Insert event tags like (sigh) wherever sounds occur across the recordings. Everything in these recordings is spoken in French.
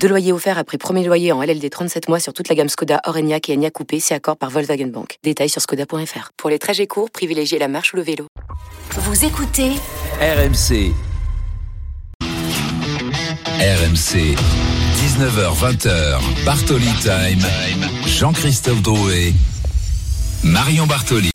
Deux loyers offerts après premier loyer en LLD 37 mois sur toute la gamme Skoda, Orenia et Enya Coupé, c'est accord par Volkswagen Bank. Détails sur skoda.fr. Pour les trajets courts, privilégiez la marche ou le vélo. Vous écoutez RMC. RMC. 19h20h. Bartoli Time. Jean-Christophe Drouet. Marion Bartoli.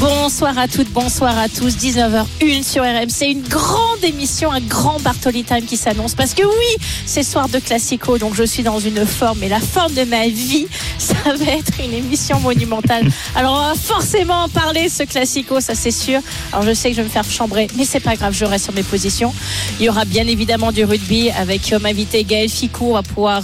Bonsoir à toutes, bonsoir à tous. 19h01 sur RMC, une grande émission, un grand Bartoli Time qui s'annonce. Parce que oui, c'est soir de Classico, donc je suis dans une forme, et la forme de ma vie, (laughs) ça va être une émission monumentale. Alors on va forcément en parler, ce Classico, ça c'est sûr. Alors je sais que je vais me faire chambrer, mais c'est pas grave, je reste sur mes positions. Il y aura bien évidemment du rugby avec comme invité Gaël Ficou, va pouvoir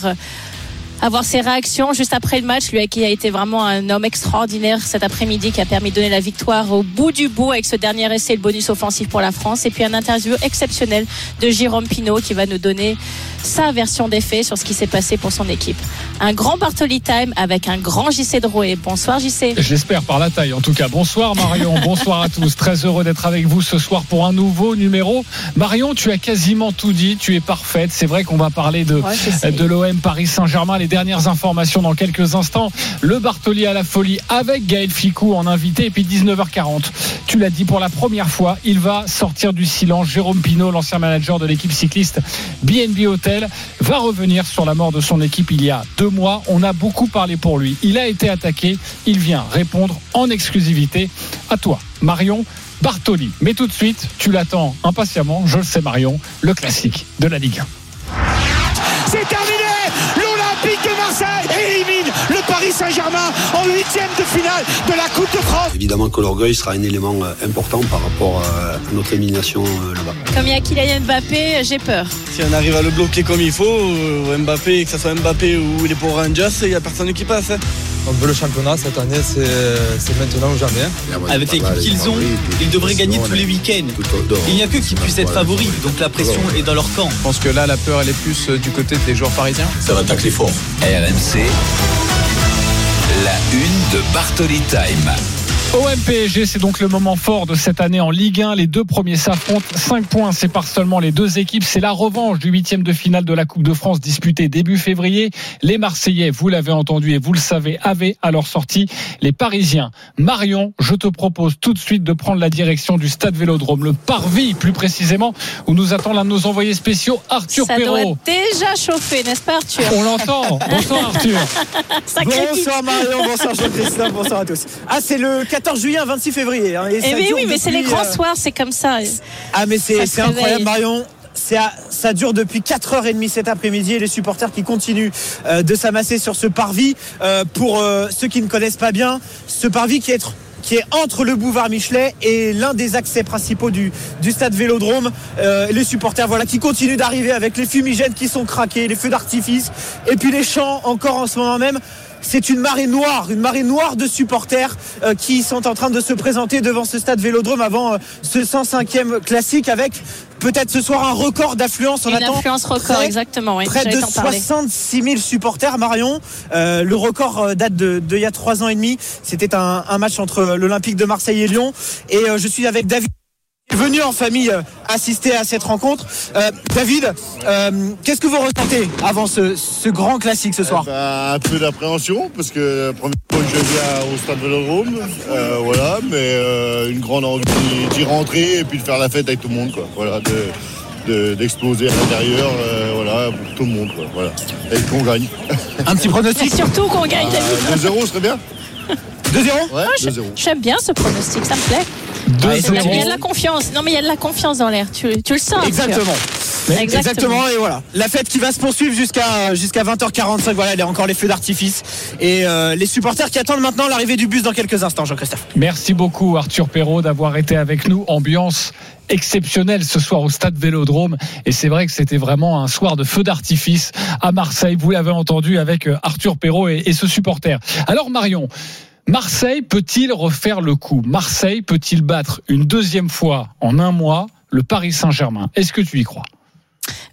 avoir ses réactions juste après le match, lui qui a été vraiment un homme extraordinaire cet après-midi qui a permis de donner la victoire au bout du bout avec ce dernier essai le bonus offensif pour la France. Et puis un interview exceptionnel de Jérôme Pinault qui va nous donner sa version des faits sur ce qui s'est passé pour son équipe. Un grand Bartoli Time avec un grand JC Drouet. Bonsoir JC. J'espère par la taille en tout cas. Bonsoir Marion, (laughs) bonsoir à tous. Très heureux d'être avec vous ce soir pour un nouveau numéro. Marion, tu as quasiment tout dit, tu es parfaite. C'est vrai qu'on va parler de, Ouais, de l'OM Paris Saint-Germain. Les dernières informations dans quelques instants. Le Bartoli à la folie avec Gaël Ficou en invité et puis 19h40. Tu l'as dit pour la première fois, il va sortir du silence. Jérôme Pinault, l'ancien manager de l'équipe cycliste BNB Hotel, va revenir sur la mort de son équipe il y a deux mois. On a beaucoup parlé pour lui. Il a été attaqué. Il vient répondre en exclusivité à toi, Marion. Bartoli. Mais tout de suite, tu l'attends impatiemment, je le sais Marion, le classique de la Ligue 1. C'est terminé L'Olympique de Marseille élimine le Paris Saint-Germain en huitième de finale de la Coupe de France. Évidemment que l'orgueil sera un élément euh, important par rapport euh, à notre élimination euh, là-bas. Comme il y a Kylian Mbappé, j'ai peur. Si on arrive à le bloquer comme il faut, Mbappé, que ce soit Mbappé ou les pour Rangers, il n'y a personne qui passe. hein. On veut le championnat cette année, c'est c'est maintenant ou jamais. Avec l'équipe qu'ils ont, ils devraient gagner tous les week-ends. Il n'y a que qui puissent être favoris, donc la pression est dans leur camp. Je pense que là, la peur, elle est plus du côté des joueurs parisiens. Ça va tacler fort. RMC. La une de Bartoli Time. OM PSG, c'est donc le moment fort de cette année en Ligue 1. Les deux premiers s'affrontent. 5 points séparent seulement les deux équipes. C'est la revanche du huitième de finale de la Coupe de France disputée début février. Les Marseillais, vous l'avez entendu et vous le savez, avaient à leur sortie les Parisiens. Marion, je te propose tout de suite de prendre la direction du stade Vélodrome, le Parvis plus précisément, où nous attend l'un de nos envoyés spéciaux, Arthur Ça doit Perrault. déjà chauffer, n'est-ce pas Arthur On l'entend. Bonsoir Arthur. (laughs) Bonsoir Marion, bonsoir Jean-Christophe, bonsoir à tous. Ah c'est le 14 juillet, 26 février. hein, et Eh mais dure oui, mais c'est les grands euh, soirs, c'est comme ça. Ah mais c'est incroyable réveille. Marion. Ça dure depuis 4h30 cet après-midi et les supporters qui continuent euh, de s'amasser sur ce parvis. Euh, pour euh, ceux qui ne connaissent pas bien, ce parvis qui est qui est entre le boulevard Michelet et l'un des accès principaux du, du stade Vélodrome. Euh, les supporters voilà, qui continuent d'arriver avec les fumigènes qui sont craqués, les feux d'artifice et puis les chants encore en ce moment même. C'est une marée noire, une marée noire de supporters euh, qui sont en train de se présenter devant ce stade Vélodrome avant euh, ce 105e classique avec peut-être ce soir un record d'affluence. On Une attend influence record, près- exactement. Oui, Près de t'en parler. 66 000 supporters, Marion. Euh, le record date de, de il y a trois ans et demi. C'était un, un match entre l'Olympique de Marseille et Lyon. Et euh, je suis avec David. Venu en famille euh, assister à cette rencontre. Euh, David, euh, qu'est-ce que vous ressentez avant ce, ce grand classique ce soir Bah, un peu d'appréhension parce que la première fois que je viens au stade Vélodrome, euh, voilà, mais euh, une grande envie d'y rentrer et puis de faire la fête avec tout le monde, quoi. Voilà, de- de- d'exploser à l'intérieur, euh, voilà, pour tout le monde, quoi. Voilà, et qu'on gagne. Un petit (laughs) Et pronostic surtout qu'on gagne David. 2-0 serait bien. 2-0 Ouais, Ah, je- 2-0. J'aime bien ce pronostic, ça me plaît. Ouais, Il y a- il y a de la confiance. Non, mais il y a de la confiance dans l'air. Tu, tu le sens. Exactement. Mais Exactement. et voilà. La fête qui va se poursuivre jusqu'à jusqu'à 20h45. Voilà, il y a encore les feux d'artifice et euh, les supporters qui attendent maintenant l'arrivée du bus dans quelques instants, Jean-Christophe. Merci beaucoup Arthur Perrault d'avoir été avec nous. Ambiance exceptionnelle ce soir au stade Vélodrome. Et c'est vrai que c'était vraiment un soir de feu d'artifice à Marseille. Vous l'avez entendu avec euh, Arthur Perrault et, et ce supporter. Alors Marion, Marseille peut-il refaire le coup? Marseille peut-il battre une deuxième fois en un mois le Paris Saint-Germain? Est-ce que tu y crois?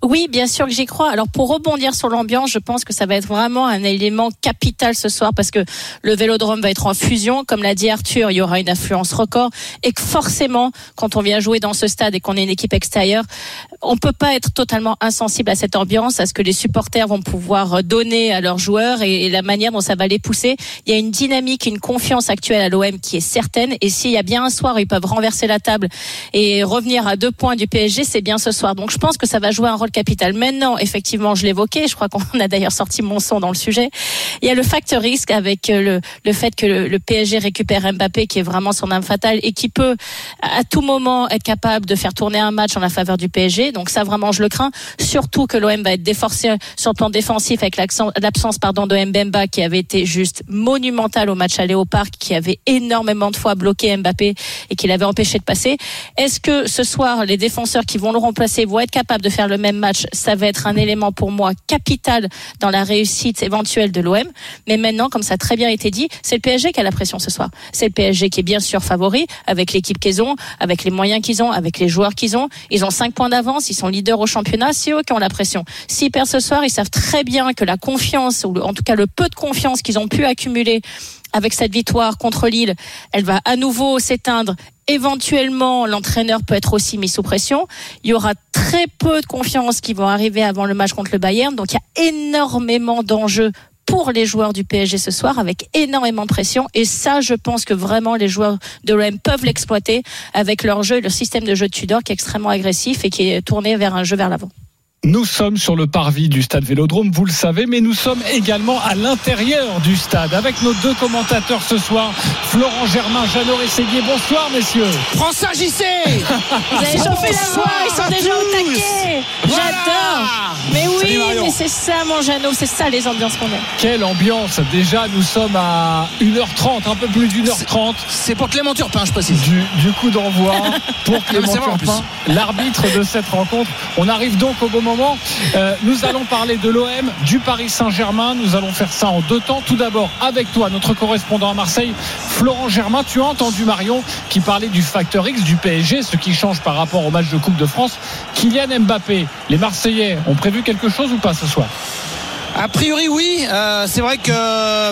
Oui, bien sûr que j'y crois. Alors pour rebondir sur l'ambiance, je pense que ça va être vraiment un élément capital ce soir parce que le Vélodrome va être en fusion. Comme l'a dit Arthur, il y aura une affluence record et que forcément, quand on vient jouer dans ce stade et qu'on est une équipe extérieure, on peut pas être totalement insensible à cette ambiance, à ce que les supporters vont pouvoir donner à leurs joueurs et, la manière dont ça va les pousser. Il y a une dynamique, une confiance actuelle à l'OM qui est certaine. Et s'il y a bien un soir ils peuvent renverser la table et revenir à deux points du PSG, c'est bien ce soir. Donc je pense que ça va jouer un rôle capital. Maintenant, effectivement, je l'évoquais, je crois qu'on (laughs) a d'ailleurs sorti mon son dans le sujet. Il y a le facteur risque avec euh, le, le fait que le, PSG récupère Mbappé, qui est vraiment son âme fatale et qui peut à tout moment être capable de faire tourner un match en la faveur du PSG. Donc ça, vraiment, je le crains. Surtout que l'OM va être déforcé sur le plan défensif avec l'absence pardon de Mbemba qui avait été juste monumental au match aller au parc, qui avait énormément de fois bloqué Mbappé et qui l'avait empêché de passer. Est-ce que ce soir, les défenseurs qui vont le remplacer vont être capables de faire le même match, ça va être un élément pour moi capital dans la réussite éventuelle de l'OM. Mais maintenant, comme ça a très bien été dit, c'est le PSG qui a la pression ce soir. C'est le PSG qui est bien sûr favori avec l'équipe qu'ils ont, avec les moyens qu'ils ont, avec les joueurs qu'ils ont. Ils ont cinq points d'avance, ils sont leaders au championnat. C'est eux qui ont la pression. S'ils perdent ce soir, ils savent très bien que la confiance, ou en tout cas le peu de confiance qu'ils ont pu accumuler avec cette victoire contre Lille, elle va à nouveau s'éteindre. Éventuellement, l'entraîneur peut être aussi mis sous pression. Il y aura très peu de confiance qui vont arriver avant le match contre le Bayern. Donc il y a énormément d'enjeux pour les joueurs du PSG ce soir avec énormément de pression et ça je pense que vraiment les joueurs de l'OM peuvent l'exploiter avec leur jeu leur système de jeu de Tudor qui est extrêmement agressif et qui est tourné vers un jeu vers l'avant. Nous sommes sur le parvis du stade Vélodrome, vous le savez, mais nous sommes également à l'intérieur du stade avec nos deux commentateurs ce soir, Florent Germain, Jeannot Rességuier. Bonsoir, messieurs. Ça, JC (laughs) Vous avez chauffé la voix, ils sont déjà au taquet. J'adore. Mais oui, mais c'est ça, mon Jeannot, c'est ça les ambiances qu'on aime. Quelle ambiance Déjà, nous sommes à 1h30, un peu plus d'une heure 30. C'est pour Clément Turpin, je précise. Du, du coup d'envoi pour (laughs) Clément Turpin, l'arbitre de cette rencontre. On arrive donc au moment euh, nous allons parler de l'OM, du Paris Saint-Germain. Nous allons faire ça en deux temps. Tout d'abord, avec toi, notre correspondant à Marseille, Florent Germain. Tu as entendu Marion qui parlait du facteur X du PSG, ce qui change par rapport au match de Coupe de France. Kylian Mbappé, les Marseillais ont prévu quelque chose ou pas ce soir? A priori, oui. Euh, c'est vrai que euh,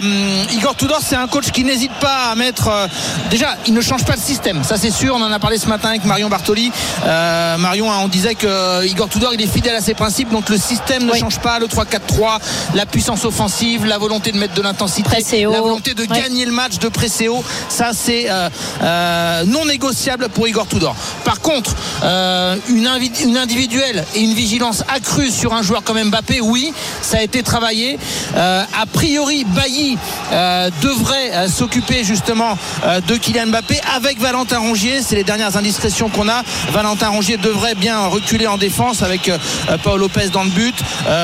Igor Tudor, c'est un coach qui n'hésite pas à mettre. Euh, déjà, il ne change pas de système. Ça, c'est sûr. On en a parlé ce matin avec Marion Bartoli. Marion, hein, on disait que Igor Tudor, il est fidèle à ses principes. Donc, le système ne change pas. Le 3-4-3, la puissance offensive, la volonté de mettre de l'intensité, la volonté de gagner le match, de presser haut. Ça, c'est non négociable pour Igor Tudor. Par contre, une, une individuelle et une vigilance accrue sur un joueur comme Mbappé, oui, ça a été travailler. Euh, a priori, Bailly euh, devrait euh, s'occuper justement de Kylian Mbappé avec Valentin Rongier. C'est les dernières indiscrétions qu'on a. Valentin Rongier devrait bien reculer en défense avec Paul Lopez dans le but.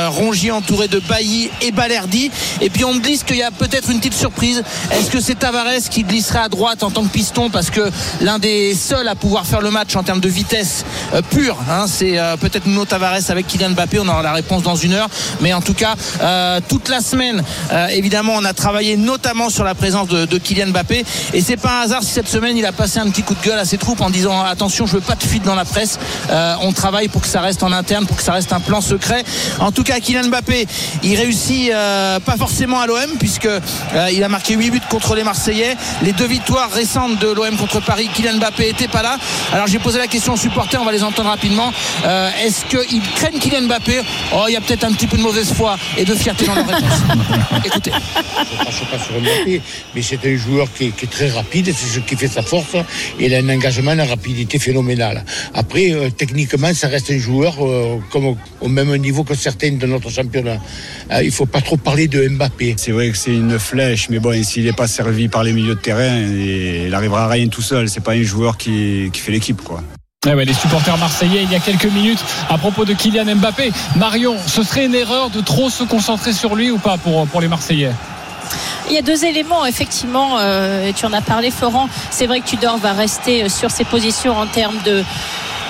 Rongier entouré de Bailly et Balerdi. Et puis on me glisse qu'il y a peut-être une petite surprise. Est-ce que c'est Tavares qui glisserait à droite en tant que piston? Parce que l'un des seuls à pouvoir faire le match en termes de vitesse pure, hein, c'est peut-être Nuno Tavares avec Kylian Mbappé. On aura la réponse dans une heure. Mais en tout cas, euh, toute la semaine. Euh, évidemment, on a travaillé notamment sur la présence de, Kylian Mbappé. Et c'est pas un hasard si cette semaine il a passé un petit coup de gueule à ses troupes en disant attention, je veux pas de fuite dans la presse. Euh, on travaille pour que ça reste en interne, pour que ça reste un plan secret. En tout cas, Kylian Mbappé, il réussit pas forcément à l'OM puisque il a marqué 8 buts contre les Marseillais. Les deux victoires récentes de l'OM contre Paris, Kylian Mbappé était pas là. Alors j'ai posé la question aux supporters, on va les entendre rapidement. Est-ce qu'ils craignent Kylian Mbappé? Oh, il y a peut-être un petit peu de mauvaise foi de fierté dans leur réponse. (laughs) Écoutez. Je ne crache pas sur Mbappé, mais c'est un joueur qui est, très rapide, c'est ce qui fait sa force. Et il a un engagement, une rapidité phénoménale. Après, euh, techniquement, ça reste un joueur euh, comme au même niveau que certains de notre championnat. Euh, il ne faut pas trop parler de Mbappé. C'est vrai que c'est une flèche, mais bon, s'il n'est pas servi par les milieux de terrain, il n'arrivera à rien tout seul. C'est pas un joueur qui, qui fait l'équipe, quoi. Eh les supporters marseillais il y a quelques minutes à propos de Kylian Mbappé. Marion, ce serait une erreur de trop se concentrer sur lui ou pas pour, pour les Marseillais? Il y a deux éléments, effectivement, euh, tu en as parlé, Florent. C'est vrai que Tudor va rester sur ses positions en termes de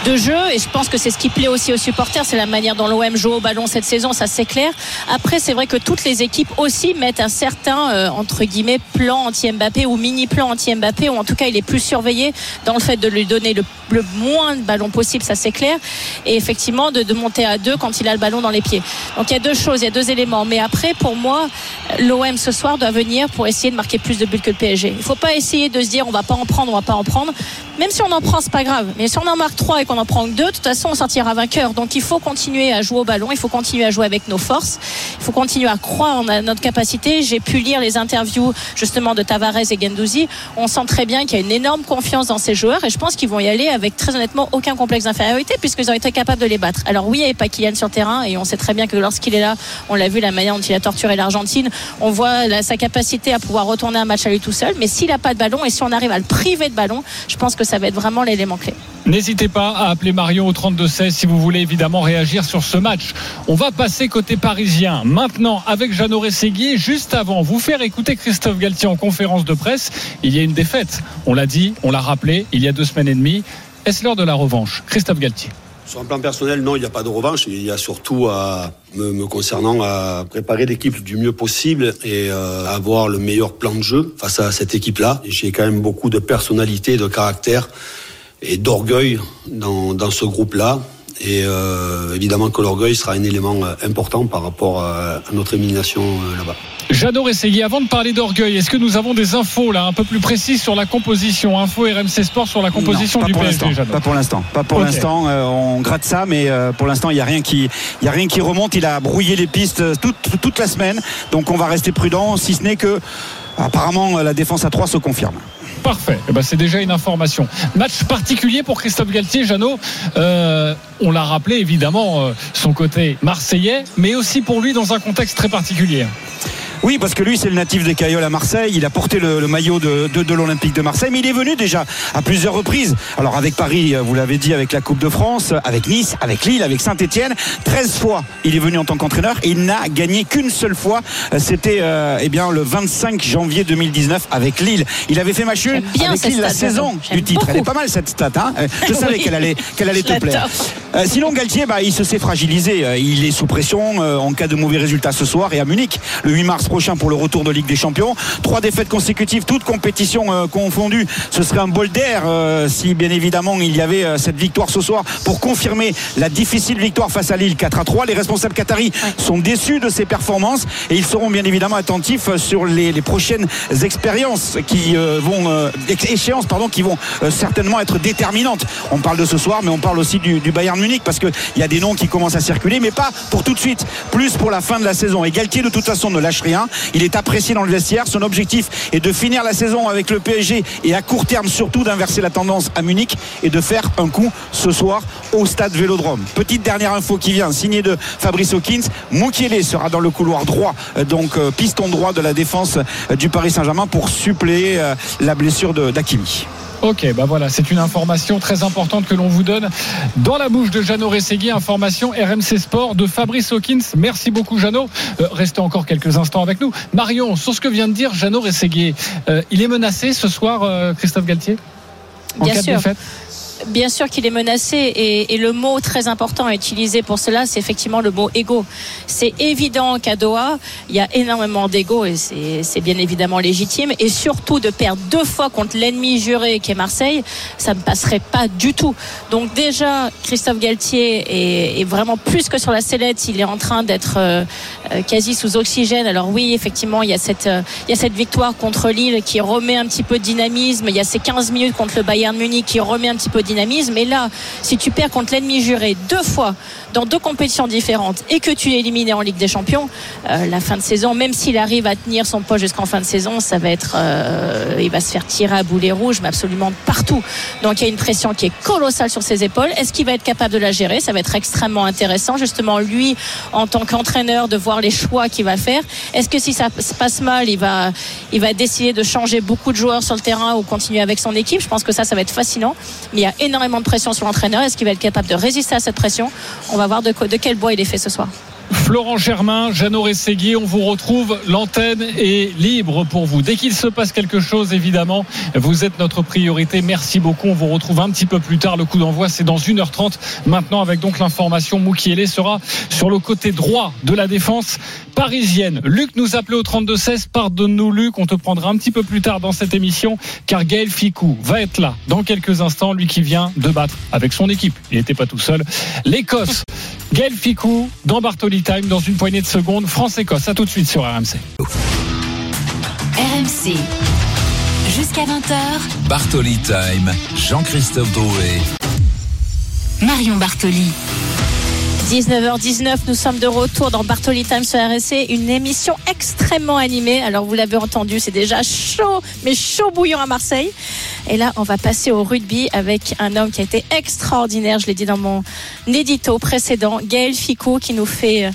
de jeu et je pense que c'est ce qui plaît aussi aux supporters, c'est la manière dont l'OM joue au ballon cette saison, ça c'est clair. Après, c'est vrai que toutes les équipes aussi mettent un certain euh, entre guillemets plan anti-Mbappé ou mini plan anti-Mbappé ou en tout cas il est plus surveillé dans le fait de lui donner le, le moins de ballons possible, ça c'est clair, et effectivement de, de monter à deux quand il a le ballon dans les pieds. Donc il y a deux choses, il y a deux éléments. Mais après, pour moi, l'OM ce soir doit venir pour essayer de marquer plus de buts que le PSG. Il ne faut pas essayer de se dire on va pas en prendre, on va pas en prendre. Même si on en prend, c'est pas grave. Mais si on en marque trois qu'on en prend que deux, de toute façon, on sortira vainqueur. Donc il faut continuer à jouer au ballon, il faut continuer à jouer avec nos forces, il faut continuer à croire en notre capacité. J'ai pu lire les interviews justement de Tavares et Gendouzi. On sent très bien qu'il y a une énorme confiance dans ces joueurs et je pense qu'ils vont y aller avec très honnêtement aucun complexe d'infériorité puisqu'ils ont été capables de les battre. Alors oui, il n'y avait pas Kylian sur terrain et on sait très bien que lorsqu'il est là, on l'a vu la manière dont il a torturé l'Argentine, on voit sa capacité à pouvoir retourner un match à lui tout seul. Mais s'il n'a pas de ballon et si on arrive à le priver de ballon, je pense que ça va être vraiment l'élément clé. N'hésitez pas à appeler Marion au 32-16 si vous voulez évidemment réagir sur ce match. On va passer côté parisien maintenant avec Jeannot Rességuier. Juste avant, vous faire écouter Christophe Galtier en conférence de presse. Il y a une défaite. On l'a dit, on l'a rappelé, il y a deux semaines et demie. Est-ce l'heure de la revanche? Christophe Galtier. Sur un plan personnel, non, il n'y a pas de revanche. Il y a surtout, à, me, me concernant, à préparer l'équipe du mieux possible et euh, avoir le meilleur plan de jeu face à cette équipe-là. J'ai quand même beaucoup de personnalité, de caractère et d'orgueil dans, dans ce groupe-là. Et euh, évidemment que l'orgueil sera un élément euh, important par rapport à, à notre élimination euh, là-bas. J'adore essayer. Avant de parler d'orgueil, est-ce que nous avons des infos là un peu plus précises sur la composition? Info RMC Sport sur la composition non, du pour PSG. l'instant, Pas pour l'instant. Pas pour l'instant. euh, on gratte ça, mais euh, pour l'instant, il n'y a rien qui, il y a rien qui remonte. Il a brouillé les pistes euh, toute, toute la semaine. Donc, on va rester prudent, si ce n'est que, apparemment, euh, la défense à 3 se confirme. Parfait. Eh ben, c'est déjà une information. Match particulier pour Christophe Galtier, Jeannot. Euh, on l'a rappelé évidemment euh, son côté marseillais, mais aussi pour lui dans un contexte très particulier. Oui, parce que lui, c'est le natif des Cailloles à Marseille. Il a porté le, le maillot de, de, de l'Olympique de Marseille, mais il est venu déjà à plusieurs reprises. Alors avec Paris, euh, vous l'avez dit, avec la Coupe de France, avec Nice, avec Lille, avec Saint-Etienne. 13 fois, il est venu en tant qu'entraîneur et il n'a gagné qu'une seule fois. Euh, C'était euh, eh bien le 25 janvier 2019 avec Lille. Il avait fait bien avec Lille la saison du titre. Elle est pas mal cette stat. Hein Je (laughs) savais Oui. qu'elle allait, qu'elle allait te plaire. Euh, sinon, Galtier, bah, il se s'est fragilisé. Il est sous pression euh, en cas de mauvais résultats ce soir et à Munich le 8 mars prochain pour le retour de Ligue des Champions. Trois défaites consécutives, toutes compétitions euh, confondues. Ce serait un bol d'air euh, si bien évidemment il y avait euh, cette victoire ce soir pour confirmer la difficile victoire face à Lille 4 à 3. Les responsables qataris sont déçus de ces performances et ils seront bien évidemment attentifs sur les, les prochaines expériences qui vont éch- échéances pardon qui vont certainement être déterminantes. On parle de ce soir, mais on parle aussi du, du Bayern Munich parce que il y a des noms qui commencent à circuler, mais pas pour tout de suite, plus pour la fin de la saison. Et Galtier de toute façon ne lâche rien. Il est apprécié dans le vestiaire. Son objectif est de finir la saison avec le PSG et à court terme surtout d'inverser la tendance à Munich et de faire un coup ce soir au stade Vélodrome. Petite dernière info qui vient, signée de Fabrice Hawkins. Moukielé sera dans le couloir droit, euh, donc euh, piston droit de la défense euh, du Paris Saint-Germain pour suppléer la blessure d'Akimi. Ok, bah voilà, c'est une information très importante que l'on vous donne dans la bouche de Jeannot Rességui, information RMC Sport de Fabrice Hawkins. Merci beaucoup Jeannot. Euh, restez encore quelques instants avec nous. Marion, sur ce que vient de dire Jeannot Rességui, euh, il est menacé ce soir, euh, Christophe Galtier En Bien cas de défaite? Bien sûr qu'il est menacé et, le mot très important à utiliser pour cela, c'est effectivement le mot ego. C'est évident qu'à Doha, il y a énormément d'ego et c'est bien évidemment légitime. Et surtout de perdre deux fois contre l'ennemi juré qui est Marseille, ça ne passerait pas du tout. Donc déjà, Christophe Galtier est, vraiment plus que sur la sellette. Il est en train d'être euh, euh, quasi sous oxygène. Alors oui, effectivement, il y a cette, euh, il y a cette victoire contre Lille qui remet un petit peu de dynamisme. Il y a ces 15 minutes contre le Bayern Munich qui remet un petit peu de dynamisme. Et là, si tu perds contre l'ennemi juré deux fois dans deux compétitions différentes et que tu es éliminé en Ligue des Champions, euh, la fin de saison, même s'il arrive à tenir son poste jusqu'en fin de saison, ça va être, euh, il va se faire tirer à boulet rouge, mais absolument partout. Donc il y a une pression qui est colossale sur ses épaules. Est-ce qu'il va être capable de la gérer? Ça va être extrêmement intéressant, justement lui en tant qu'entraîneur, de voir les choix qu'il va faire. Est-ce que si ça se passe mal, il va, il va décider de changer beaucoup de joueurs sur le terrain ou continuer avec son équipe? Je pense que ça, ça va être fascinant. Mais il y a énormément de pression sur l'entraîneur. Est-ce qu'il va être capable de résister à cette pression? On va voir de, de quel bois il est fait ce soir. Florent Germain, Jeannot Rességuier, on vous retrouve. L'antenne est libre pour vous. Dès qu'il se passe quelque chose, évidemment, vous êtes notre priorité. Merci beaucoup. On vous retrouve un petit peu plus tard. Le coup d'envoi, c'est dans 1h30. Maintenant, avec donc l'information, Moukielé sera sur le côté droit de la défense parisienne. Luc nous appelait au 32-16. Pardonne-nous, Luc. On te prendra un petit peu plus tard dans cette émission, car Gaël Ficou va être là dans quelques instants. Lui qui vient de battre avec son équipe. Il n'était pas tout seul. L'Écosse. Gaël Ficou dans Bartoli Time dans une poignée de secondes. France-Écosse. À tout de suite sur RMC. RMC. Jusqu'à 20h. Bartoli Time. Jean-Christophe Drouet. Marion Bartoli. 19h19, nous sommes de retour dans Bartoli Time sur RSC, une émission extrêmement animée. Alors vous l'avez entendu, c'est déjà chaud, mais chaud bouillant à Marseille. Et là, on va passer au rugby avec un homme qui a été extraordinaire, je l'ai dit dans mon édito précédent, Gaël Ficou, qui nous fait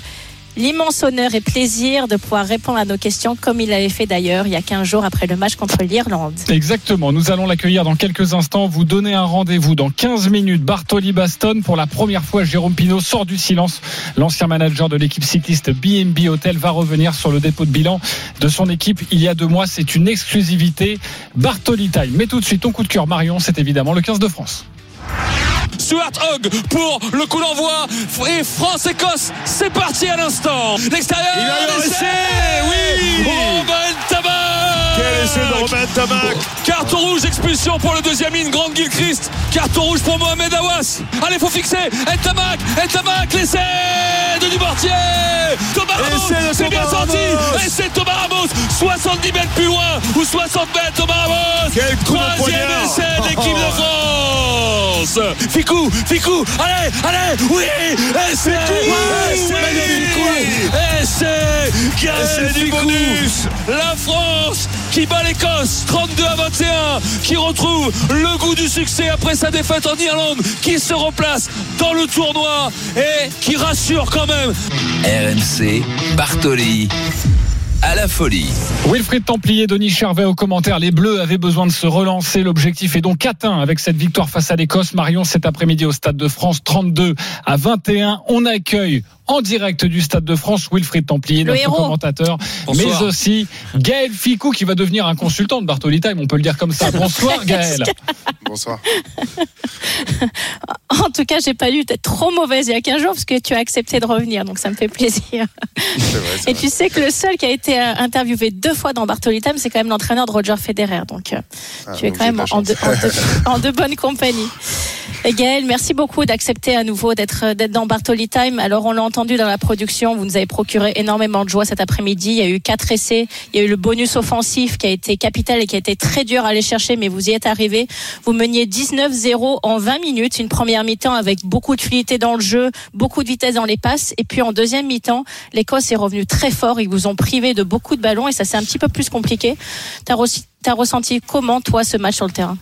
l'immense honneur et plaisir de pouvoir répondre à nos questions comme il l'avait fait d'ailleurs il y a 15 jours après le match contre l'Irlande. Exactement, nous allons l'accueillir dans quelques instants, vous donner un rendez-vous dans 15 minutes. Bartoli Baston, pour la première fois, Jérôme Pinault sort du silence. L'ancien manager de l'équipe cycliste BNB Hotel va revenir sur le dépôt de bilan de son équipe il y a deux mois. C'est une exclusivité Bartoli Time. Mais tout de suite, ton coup de cœur Marion, c'est évidemment le 15 de France. Stuart Hogg pour le coup d'envoi. Et France-Écosse c'est parti à l'instant. L'extérieur il a oui. Robin essai de Robin Tabac carton rouge expulsion pour le deuxième ligne Grande Gilchrist carton rouge pour Mohamed Awas. Allez faut fixer. Ntamak Ntamak l'essai de Dubartier Thomas Ramos c'est bien sorti. Essai Thomas Ramos. 70 mètres plus loin ou 60 mètres Thomas Ramos. Quel coup troisième essai de l'équipe de France. Ficou, Ficou, allez, allez, oui, essai, essai, essai, Gaël Ficou, la France qui bat l'Écosse 32 à 21, qui retrouve le goût du succès après sa défaite en Irlande, qui se replace dans le tournoi et qui rassure quand même. RMC, Bartoli à la folie. Wilfried Templier, Denis Charvet au commentaire. Les Bleus avaient besoin de se relancer. L'objectif est donc atteint avec cette victoire face à l'Écosse. Marion cet après-midi au Stade de France, 32 à 21. On accueille en direct du Stade de France Wilfried Templier, Le notre héros. commentateur, Bonsoir. mais aussi Gaël Ficou qui va devenir un consultant de Bartoli Time, on peut le dire comme ça. Bonsoir (laughs) Gaël. Bonsoir. (laughs) En tout cas, j'ai pas dû être trop mauvaise il y a 15 jours parce que tu as accepté de revenir, donc ça me fait plaisir. Vrai, Et vrai. tu sais que le seul qui a été euh, interviewé deux fois dans Bartoli Time, c'est quand même l'entraîneur de Roger Federer. Donc euh, Ah, tu es donc quand même en de, en, de, (laughs) en de bonnes compagnies. Et Gaël, merci beaucoup d'accepter à nouveau d'être dans Bartoli Time. Alors on l'a entendu dans la production, vous nous avez procuré énormément de joie cet après-midi. Il y a eu quatre essais, il y a eu le bonus offensif qui a été capital et qui a été très dur à aller chercher, mais vous y êtes arrivé. Vous meniez 19-0 en 20 minutes, une première mi-temps avec beaucoup de fluidité dans le jeu, beaucoup de vitesse dans les passes, et puis en deuxième mi-temps, l'Écosse est revenue très fort. Ils vous ont privé de beaucoup de ballons et ça c'est un petit peu plus compliqué. T'as re- t'as ressenti comment toi ce match sur le terrain?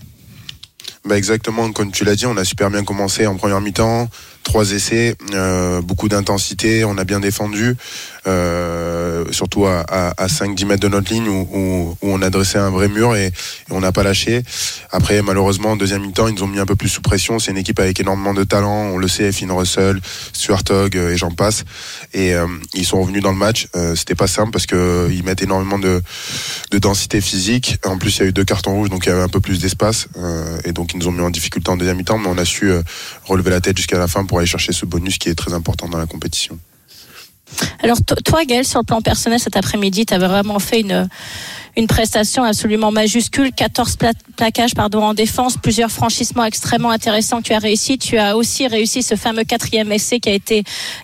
Bah exactement, comme tu l'as dit, on a super bien commencé en première mi-temps, trois essais, euh, beaucoup d'intensité, on a bien défendu, euh, surtout à, à, à 5-10 mètres de notre ligne où, on a dressé un vrai mur et, on n'a pas lâché. Après, malheureusement, en deuxième mi-temps, ils nous ont mis un peu plus sous pression. C'est une équipe avec énormément de talent, on le sait, Finn Russell, Stuart Hogg euh, et j'en passe. Et ils sont revenus dans le match. C'était pas simple parce que euh, ils mettent énormément de, de densité physique. En plus, il y a eu deux cartons rouges, donc il y avait un peu plus d'espace. Et donc, ils nous ont mis en difficulté en deuxième mi-temps, mais on a su relever la tête jusqu'à la fin pour aller chercher ce bonus qui est très important dans la compétition. Alors to- toi Gaël, sur le plan personnel cet après-midi, tu avais vraiment fait une une prestation absolument majuscule, 14 pla- plaquages pardon en défense, plusieurs franchissements extrêmement intéressants que tu as réussi. Tu as aussi réussi ce fameux quatrième essai qui a été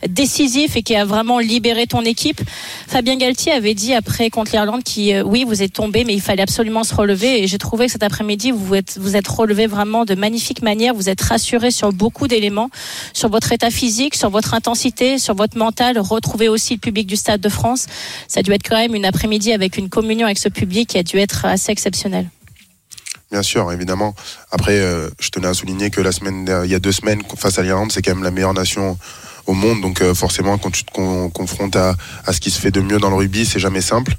décisif et qui a vraiment libéré ton équipe. Fabien Galtier avait dit après contre l'Irlande qui euh, oui vous êtes tombé mais il fallait absolument se relever et j'ai trouvé que cet après-midi vous êtes vous êtes relevé vraiment de magnifique manière. Vous êtes rassuré sur beaucoup d'éléments, sur votre état physique, sur votre intensité, sur votre mental. Retrouver aussi le public du Stade de France. Ça a dû être quand même une après-midi avec une communion avec ce public a dû être assez exceptionnel. Bien sûr, évidemment. Après, euh, je tenais à souligner que la semaine, il y a deux semaines, face à l'Irlande, c'est quand même la meilleure nation au monde. Donc, euh, forcément, quand tu te con- confrontes à, à ce qui se fait de mieux dans le rugby, c'est jamais simple.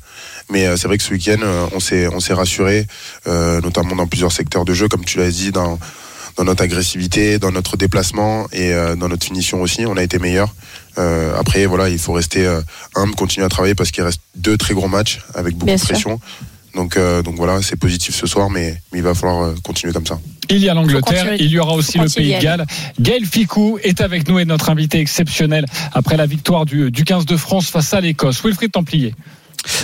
Mais euh, c'est vrai que ce week-end, on s'est, on s'est rassuré, notamment dans plusieurs secteurs de jeu, comme tu l'as dit, dans dans notre agressivité, dans notre déplacement et dans notre finition aussi. On a été meilleur. Après, voilà, il faut rester humble, continuer à travailler parce qu'il reste deux très gros matchs avec beaucoup de pression. Donc, donc voilà, c'est positif ce soir, mais, mais il va falloir continuer comme ça. Il y a l'Angleterre, il y aura aussi le Pays de Galles. Gaël Ficou est avec nous et notre invité exceptionnel après la victoire du, du 15 de France face à l'Écosse. Wilfried Templier.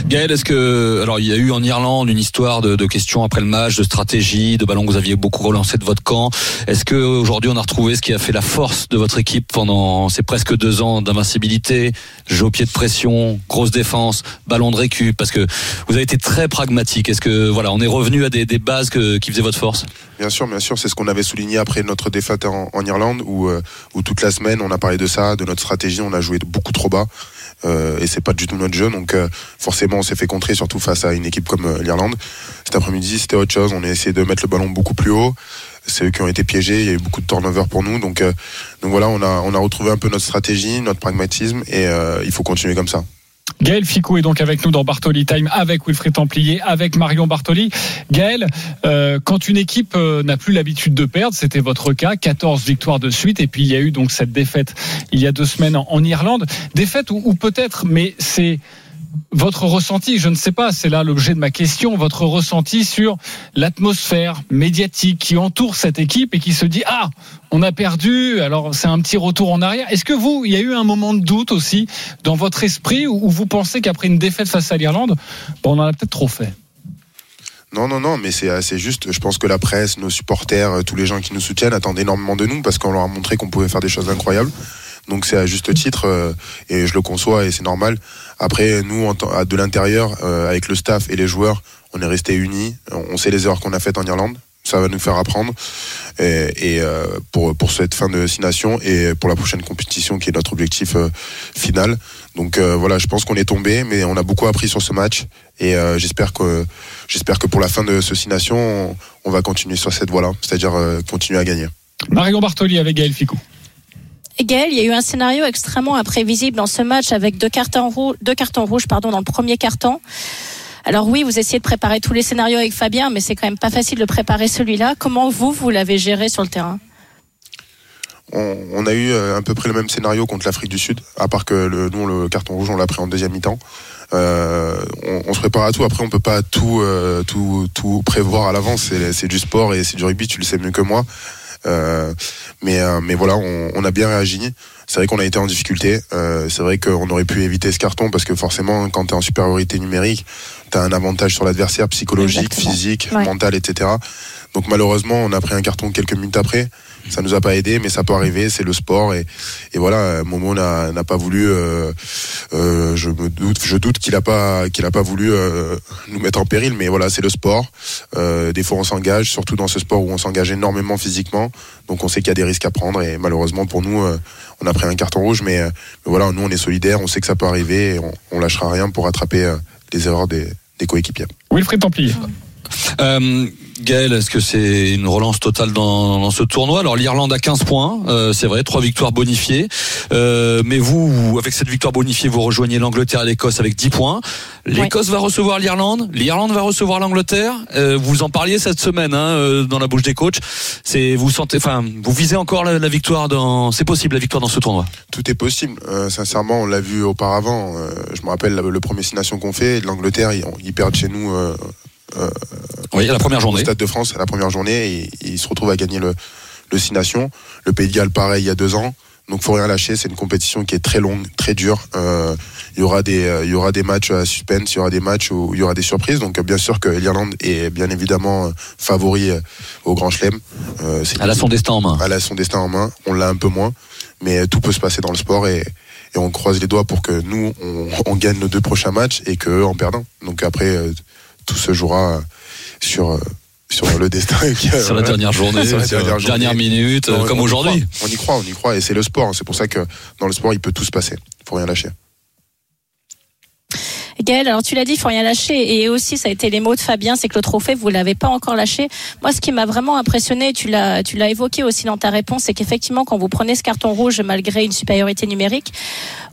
Gaël, est-ce que alors il y a eu en Irlande une histoire de, de, questions après le match, de stratégie, de ballons que vous aviez beaucoup relancé de votre camp. Est-ce que aujourd'hui on a retrouvé ce qui a fait la force de votre équipe pendant ces presque deux ans d'invincibilité, jeu au pied de pression, grosse défense, ballon de récup, parce que vous avez été très pragmatique. Est-ce que voilà, on est revenu à des, des bases que, qui faisaient votre force? Bien sûr, bien sûr, c'est ce qu'on avait souligné après notre défaite en, en Irlande, où, euh, où toute la semaine on a parlé de ça, de notre stratégie, on a joué beaucoup trop bas. Euh, et c'est pas du tout notre jeu. Donc euh, forcément, on s'est fait contrer, surtout face à une équipe comme euh, l'Irlande. Cet après-midi, c'était autre chose. On a essayé de mettre le ballon beaucoup plus haut. C'est eux qui ont été piégés. Il y a eu beaucoup de turnover pour nous. Donc, donc voilà, on a, on a retrouvé un peu notre stratégie, notre pragmatisme, et il faut continuer comme ça. Gaël Ficou est donc avec nous dans Bartoli Time avec Wilfried Templier, avec Marion Bartoli. Gaël, euh, quand une équipe euh, n'a plus l'habitude de perdre, c'était votre cas, 14 victoires de suite, et puis il y a eu donc cette défaite il y a deux semaines en, Irlande. Défaite ou peut-être, mais c'est votre ressenti, je ne sais pas, c'est là l'objet de ma question, votre ressenti sur l'atmosphère médiatique qui entoure cette équipe et qui se dit ah on a perdu, alors c'est un petit retour en arrière. Est-ce que vous, il y a eu un moment de doute aussi dans votre esprit où vous pensez qu'après une défaite face à l'Irlande, on en a peut-être trop fait? Non, non, non, mais c'est juste. Je pense que la presse, nos supporters, tous les gens qui nous soutiennent attendent énormément de nous parce qu'on leur a montré qu'on pouvait faire des choses incroyables. Donc c'est à juste titre euh, et je le conçois et c'est normal. Après, nous, de l'intérieur, euh, avec le staff et les joueurs, on est restés unis. On sait les erreurs qu'on a faites en Irlande. Ça va nous faire apprendre et, euh, pour pour cette fin de six et pour la prochaine compétition qui est notre objectif final. Donc voilà, je pense qu'on est tombé, mais on a beaucoup appris sur ce match et j'espère que j'espère que pour la fin de ce six on, on, va continuer sur cette voie-là, c'est-à-dire continuer à gagner. Marion Bartoli avec Gaël Ficou. Gaël, il y a eu un scénario extrêmement imprévisible dans ce match avec deux cartons, rouges, pardon, dans le premier carton. Alors oui, vous essayez de préparer tous les scénarios avec Fabien, mais c'est quand même pas facile de préparer celui-là. Comment vous, vous l'avez géré sur le terrain? On, a eu euh, à peu près le même scénario contre l'Afrique du Sud, à part que le, nous, le carton rouge, on l'a pris en deuxième mi-temps. Euh, on, se prépare à tout. Après, on peut pas tout, euh, tout, tout prévoir à l'avance. C'est du sport et c'est du rugby, tu le sais mieux que moi. Euh, mais, euh, mais voilà, on, on, a bien réagi. C'est vrai qu'on a été en difficulté. Euh, c'est vrai qu'on aurait pu éviter ce carton parce que forcément, quand tu es en supériorité numérique, tu as un avantage sur l'adversaire psychologique, physique, mental, etc. Donc malheureusement, on a pris un carton quelques minutes après. Ça nous a pas aidé, mais ça peut arriver, c'est le sport. Et, et voilà, Momo n'a pas voulu. Euh, euh, je me doute, je doute qu'il a pas qu'il a pas voulu euh, nous mettre en péril, mais voilà, c'est le sport. Euh, des fois, on s'engage, surtout dans ce sport où on s'engage énormément physiquement. Donc, on sait qu'il y a des risques à prendre. Et malheureusement, pour nous, euh, on a pris un carton rouge, mais, mais, voilà, nous, on est solidaires, on sait que ça peut arriver, et on, on lâchera rien pour rattraper les erreurs des, des coéquipiers. Wilfried Templier. Euh, Gaël, est-ce que c'est une relance totale dans, ce tournoi? Alors l'Irlande a 15 points, euh, c'est vrai, trois victoires bonifiées. Euh, mais vous, avec cette victoire bonifiée, vous rejoignez l'Angleterre et l'Écosse avec 10 points. L'Écosse va recevoir l'Irlande, l'Irlande va recevoir l'Angleterre. Euh, vous en parliez cette semaine hein, dans la bouche des coachs. Vous sentez, enfin, vous visez encore la, victoire dans. C'est possible la victoire dans ce tournoi? Tout est possible. Sincèrement, on l'a vu auparavant. je me rappelle le premier six nations qu'on fait. L'Angleterre, ils, ils, perdent chez nous euh, oui, la première journée. Au Stade de France, la première journée, et, il se retrouve à gagner le, le Six Nations. Le Pays de Galles, pareil, il y a deux ans. Donc faut rien lâcher, c'est une compétition qui est très longue, très dure. Euh, il y aura des, euh, il y aura des matchs à suspense, il y aura des matchs où il y aura des surprises. Donc bien sûr que l'Irlande est bien évidemment favori au Grand Chelem. Euh, elle a son destin en main. Elle a son destin en main. On l'a un peu moins, mais tout peut se passer dans le sport et, et on croise les doigts pour que nous on, on gagne nos deux prochains matchs et qu'eux en perdant. Donc après tout se jouera sur euh, sur le destin sur la dernière journée, sur la dernière, minute, comme aujourd'hui. On y croit, on y croit, et c'est le sport. C'est pour ça que dans le sport, il peut tout se passer. Il faut rien lâcher. Gaël, alors tu l'as dit, il faut rien lâcher. Et aussi, ça a été les mots de Fabien, c'est que le trophée, vous l'avez pas encore lâché. Moi, ce qui m'a vraiment impressionné, tu l'as, tu l'as évoqué aussi dans ta réponse, c'est qu'effectivement, quand vous prenez ce carton rouge, malgré une supériorité numérique,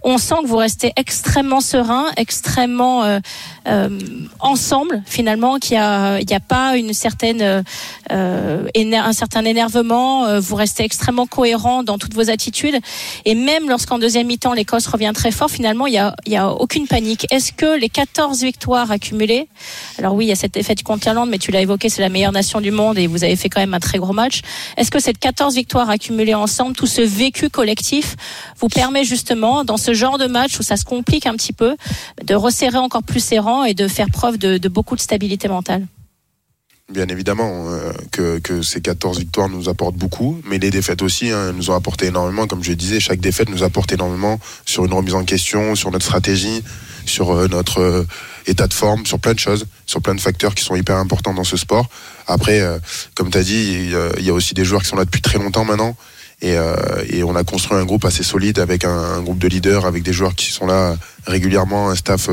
on sent que vous restez extrêmement serein, extrêmement euh, euh, ensemble finalement, qu'il y a, a pas une certaine, euh, un certain énervement. vous restez extrêmement cohérent dans toutes vos attitudes. Et même lorsqu'en deuxième mi-temps l'Écosse revient très fort, finalement, il y a, y a aucune panique. Est-ce que les 14 victoires accumulées, alors oui, il y a cette défaite contre l'Irlande, mais tu l'as évoqué, c'est la meilleure nation du monde et vous avez fait quand même un très gros match. Est-ce que cette 14 victoires accumulées ensemble, tout ce vécu collectif, vous permet justement dans ce genre de match où ça se complique un petit peu, de resserrer encore plus ses rangs et de faire preuve de, beaucoup de stabilité mentale Bien évidemment euh, que, ces 14 victoires nous apportent beaucoup, mais les défaites aussi hein, nous ont apporté énormément. Comme je disais, chaque défaite nous apporte énormément sur une remise en question, sur notre stratégie, sur euh, notre euh, état de forme, sur plein de choses, sur plein de facteurs qui sont hyper importants dans ce sport. Après, comme tu as dit, il y a aussi des joueurs qui sont là depuis très longtemps maintenant. Et, on a construit un groupe assez solide avec un, groupe de leaders, avec des joueurs qui sont là régulièrement, un staff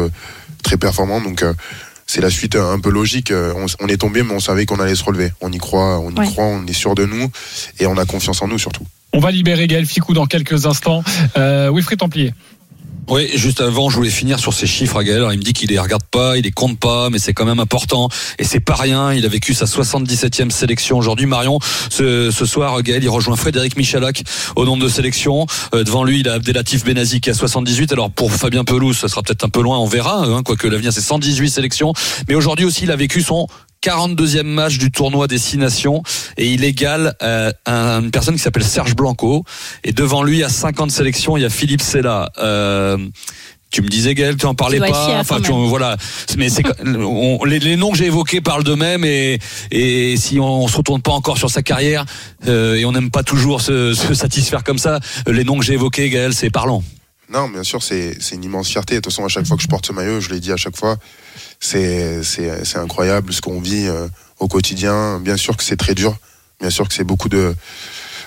très performant. Donc euh, c'est la suite un peu logique. On, est tombé, mais on savait qu'on allait se relever. On y croit, on y croit, on est sûr de nous et on a confiance en nous surtout. On va libérer Gaël Ficou dans quelques instants. Euh, Wilfried Templier. Oui, juste avant, je voulais finir sur ces chiffres à Gaël. il me dit qu'il les regarde pas, il les compte pas, mais c'est quand même important. Et c'est pas rien. Il a vécu sa 77e sélection aujourd'hui. Marion, ce, soir, Gaël, il rejoint Frédéric Michalak au nombre de sélections. Euh, devant lui, il a Abdelatif Benazi qui a 78. Alors pour Fabien Pelouse, ça sera peut-être un peu loin, on verra. Hein, quoique l'avenir, c'est 118 sélections. Mais aujourd'hui aussi, il a vécu son 42e match du tournoi des Six Nations et il égale euh, une personne qui s'appelle Serge Blanco et devant lui à 50 sélections il y a Philippe Sella euh, tu me disais Gaël, tu en parlais pas. Enfin, tu, voilà. Mais c'est les, noms que j'ai évoqués parlent d'eux-mêmes et, et si on, se retourne pas encore sur sa carrière euh, et on n'aime pas toujours se, se, satisfaire comme ça, les noms que j'ai évoqués, Gaël, c'est parlant. Non, bien sûr, c'est une immense fierté. De toute façon, à chaque fois que je porte ce maillot, je l'ai dit à chaque fois, c'est incroyable ce qu'on vit euh, au quotidien. Bien sûr que c'est très dur, bien sûr que c'est beaucoup de,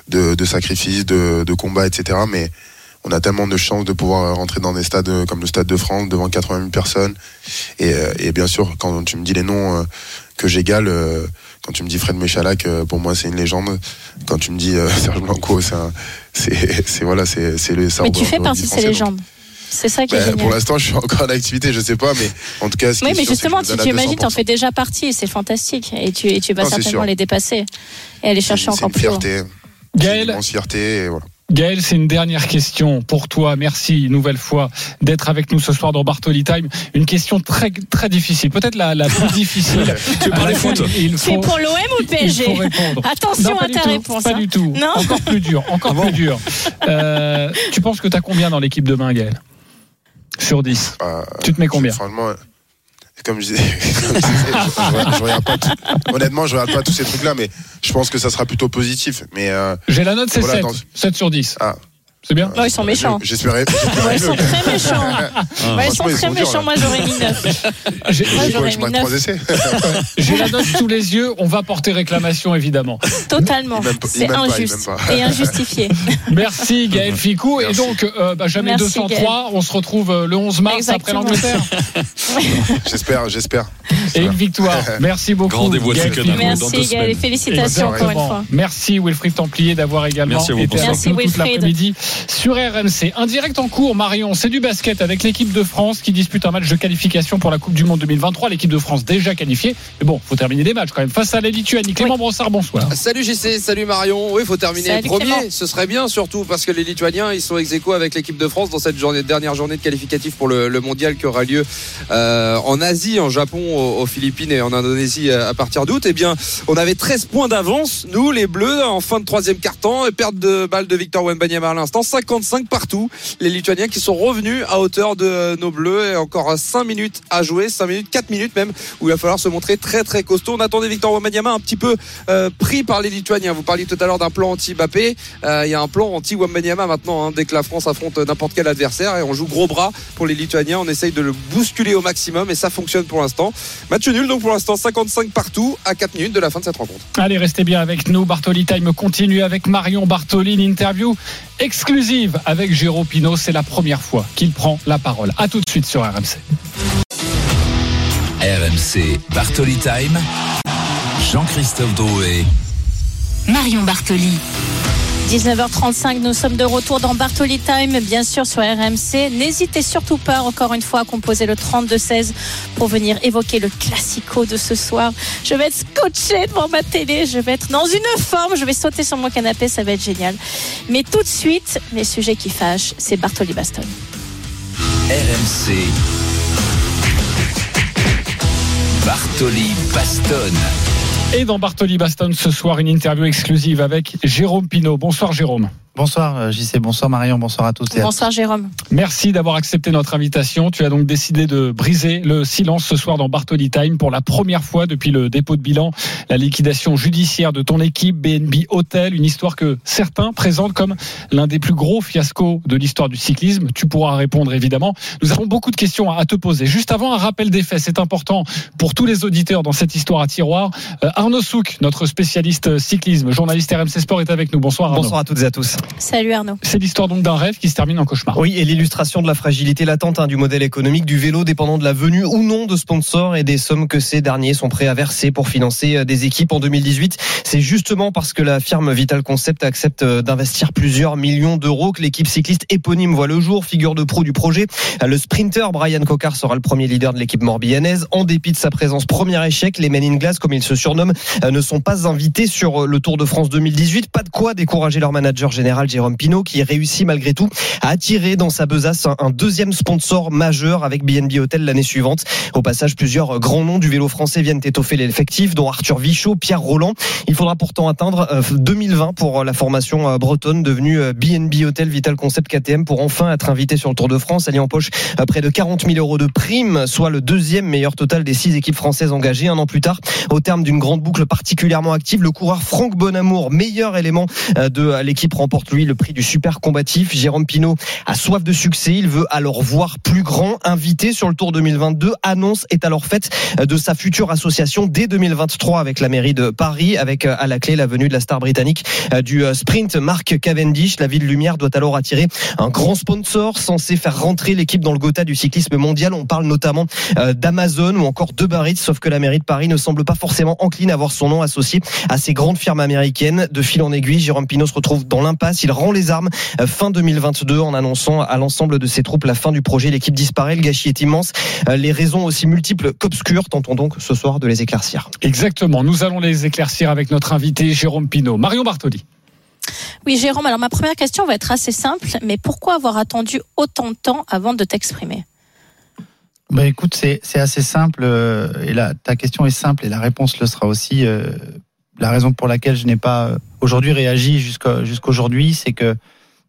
de, sacrifices, de, de combats, etc. Mais on a tellement de chance de pouvoir rentrer dans des stades euh, comme le Stade de France devant 80 000 personnes. Et, euh, et bien sûr, quand tu me dis les noms que j'égale, quand tu me dis Fred Méchalac, pour moi c'est une légende. Quand tu me dis (laughs) Serge Blanco, c'est voilà, c'est le. Mais tu fais partie de ces légendes. C'est ça qui est ben, Pour l'instant, je suis encore en activité, je sais pas, mais en tout cas, ce Oui, mais justement, si tu imagines, tu en fais déjà partie et c'est fantastique. Et tu, et tu vas certainement les dépasser et aller chercher encore plus. Fierté. Gaël. Une fierté, et voilà. Gaël, c'est une dernière question pour toi. Merci une nouvelle fois d'être avec nous ce soir dans Bartoli Time. Une question très très difficile, peut-être la, la plus difficile. (laughs) tu veux parler foot Tu es pour l'OM ou le PSG (laughs) Attention à ta réponse. Pas du tout. Non encore plus dur. Encore ah plus dur. Euh, tu penses que tu as combien dans l'équipe demain, Gaël? Sur 10 euh, Tu te mets combien Franchement, comme je disais, (laughs) je, regarde pas honnêtement, je regarde pas tous ces trucs-là, mais je pense que ça sera plutôt positif. Mais euh, J'ai la note, c'est 7. 7 sur 10. Ah. C'est bien Non, ils sont méchants. J'espérais. (laughs) (laughs) ils sont très méchants. ils sont très méchants. Moi, j'aurais mis 9. (laughs) j'aurais mis 9. J'ai la note sous les yeux. On va porter réclamation, évidemment. Totalement. C'est injuste et injustifié. Merci, Gaël Ficou. Et donc, euh, bah, jamais 203. On se retrouve euh, le 11 mars après l'Angleterre. j'espère, j'espère. Et une victoire. Merci beaucoup. Rendez-vous Merci, Gaël. Félicitations encore une fois. Merci, Wilfried Templier, d'avoir également été avec nous toute l'après-midi sur RMC. Un direct en cours, Marion, c'est du basket avec l'équipe de France qui dispute un match de qualification pour la Coupe du Monde 2023. L'équipe de France déjà qualifiée. Mais bon, faut terminer des matchs quand même. Face à la Lituanie. Clément Brossard, bonsoir. Salut JC, salut Marion. Oui, il faut terminer premier. Ce serait bien surtout parce que les Lituaniens, ils sont ex aequo avec l'équipe de France dans cette journée, dernière journée de qualificatif pour le, mondial qui aura lieu euh, en Asie, en Japon, aux, Philippines et en Indonésie euh, à partir d'août. Eh bien, on avait 13 points d'avance, nous, les Bleus, en fin de troisième quart-temps. Et perte de balle de Victor Wembanyama à l'instant. 55 partout. Les Lituaniens qui sont revenus à hauteur de nos Bleus et encore 5 minutes à jouer, 5 minutes, 4 minutes même, où il va falloir se montrer très très costaud. On attendait Victor Wembanyama un petit peu euh, pris par les Lituaniens. Vous parliez tout à l'heure d'un plan anti-Bappé. Euh, il y a un plan anti-Wembanyama maintenant, hein, dès que la France affronte n'importe quel adversaire et on joue gros bras pour les Lituaniens. On essaye de le bousculer au maximum et ça fonctionne pour l'instant. Match nul donc pour l'instant 55 partout à 4 minutes de la fin de cette rencontre. Allez, restez bien avec nous. Bartoli Time continue avec Marion Bartoli, une interview exclusive avec Jérôme Pino. C'est la première fois qu'il prend la parole. A tout de suite sur RMC. RMC Bartoli Time. Jean-Christophe Drouet. Marion Bartoli. 19h35, nous sommes de retour dans Bartoli Time, bien sûr sur RMC. N'hésitez surtout pas, encore une fois, à composer le 32-16 pour venir évoquer le classico de ce soir. Je vais être scotché devant ma télé, je vais être dans une forme, je vais sauter sur mon canapé, ça va être génial. Mais tout de suite, les sujets qui fâchent, c'est Bartoli Baston. RMC. Bartoli Baston. Et dans Bartoli Baston ce soir, une interview exclusive avec Jérôme Pinault. Bonsoir Jérôme. Bonsoir euh, JC, bonsoir Marion, bonsoir à tous. et à Bonsoir Jérôme. Merci d'avoir accepté notre invitation. Tu as donc décidé de briser le silence ce soir dans Bartoli Time pour la première fois depuis le dépôt de bilan, la liquidation judiciaire de ton équipe BNB Hotel, une histoire que certains présentent comme l'un des plus gros fiascos de l'histoire du cyclisme. Tu pourras répondre évidemment. Nous avons beaucoup de questions à te poser. Juste avant, un rappel des faits, c'est important pour tous les auditeurs dans cette histoire à tiroir. Euh, Arnaud Souk, notre spécialiste cyclisme, journaliste RMC Sport, est avec nous. Bonsoir Arnaud. Bonsoir à toutes et à tous. Salut Arnaud. C'est l'histoire donc d'un rêve qui se termine en cauchemar. Oui, et l'illustration de la fragilité latente hein, du modèle économique du vélo dépendant de la venue ou non de sponsors et des sommes que ces derniers sont prêts à verser pour financer euh, des équipes en 2018. C'est justement parce que la firme Vital Concept accepte euh, d'investir plusieurs millions d'euros que l'équipe cycliste éponyme voit le jour, figure de proue du projet. Euh, Le sprinter Brian Cocard sera le premier leader de l'équipe morbihanaise. En dépit de sa présence premier échec, les Men in Glass, comme ils se surnomment, ne sont pas invités sur le Tour de France 2018. Pas de quoi décourager leur manager général Jérôme Pinault qui réussit malgré tout à attirer dans sa besace un, deuxième sponsor majeur avec BNB Hotel l'année suivante. Au passage, plusieurs grands noms du vélo français viennent étoffer l'effectif, dont Arthur Vichot, Pierre Roland. Il faudra pourtant atteindre euh, 2020 pour euh, la formation euh, bretonne devenue euh, BNB Hotel Vital Concept KTM pour enfin être invité sur le Tour de France. Elle y empoche euh, près de 40 000 euros de primes, soit le deuxième meilleur total des six équipes françaises engagées. Un an plus tard, au terme d'une grande boucle particulièrement active, le coureur Franck Bonamour, meilleur élément euh, de euh, l'équipe, lui le prix du super combatif. Jérôme Pinault a soif de succès. Il veut alors voir plus grand. Invité sur le Tour 2022, annonce est alors faite euh, de sa future association dès 2023 avec la mairie de Paris, avec euh, à la clé la venue de la star britannique euh, du sprint, Mark Cavendish. La ville lumière doit alors attirer un grand sponsor censé faire rentrer l'équipe dans le Gotha du cyclisme mondial. On parle notamment d'Amazon ou encore de Barrit, sauf que la mairie de Paris ne semble pas forcément encline à voir son nom associé à ces grandes firmes américaines. De fil en aiguille, Jérôme Pinault se retrouve dans l'impasse. Il rend les armes euh, fin 2022 en annonçant à l'ensemble de ses troupes la fin du projet. L'équipe disparaît, le gâchis est immense. Euh, Les raisons aussi multiples qu'obscures. Tentons donc ce soir de les éclaircir. Exactement. Nous allons les éclaircir avec notre invité Jérôme Pinault. Marion Bartoli. Oui Jérôme, alors ma première question va être assez simple, mais pourquoi avoir attendu autant de temps avant de t'exprimer? Bah écoute, c'est c'est assez simple euh, et là ta question est simple et la réponse le sera aussi. euh, la raison pour laquelle je n'ai pas euh, aujourd'hui réagi jusqu'à jusqu'aujourd'hui, c'est que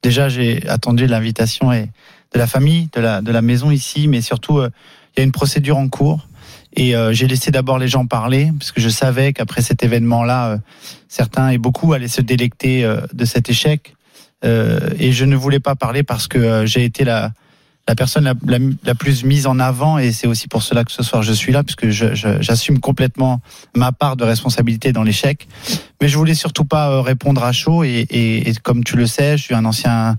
déjà j'ai attendu l'invitation et de la famille, de la de la maison ici, mais surtout euh, il y a une procédure en cours. Et euh, j'ai laissé d'abord les gens parler parce que je savais qu'après cet événement-là, euh, certains et beaucoup allaient se délecter euh, de cet échec. Et je ne voulais pas parler parce que j'ai été la la personne la, la, la plus mise en avant et c'est aussi pour cela que ce soir je suis là puisque j'assume complètement ma part de responsabilité dans l'échec. Mais je voulais surtout pas euh, répondre à chaud et, et, et comme tu le sais, je suis un ancien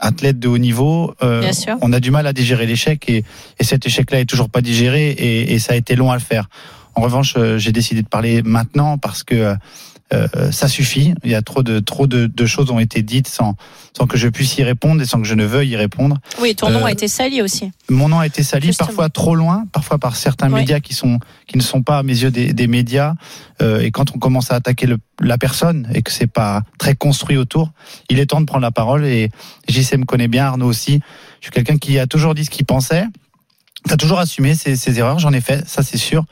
athlète de haut niveau. Euh, Bien sûr. On a du mal à digérer l'échec et, et cet échec-là est toujours pas digéré et, ça a été long à le faire. En revanche, euh, j'ai décidé de parler maintenant parce que ça suffit. Il y a trop de trop de, de choses ont été dites sans sans que je puisse y répondre et sans que je ne veuille y répondre. Oui, ton nom Euh, a été sali aussi. Mon nom a été sali Justement. parfois trop loin, parfois par certains Oui. médias qui sont qui ne sont pas à mes yeux des, des médias. Euh, et quand on commence à attaquer le, la personne et que c'est pas très construit autour, il est temps de prendre la parole. Et JC me connaît bien, Arnaud aussi. Je suis quelqu'un qui a toujours dit ce qu'il pensait. T'as toujours assumé ses, ses erreurs, j'en ai fait, ça c'est sûr.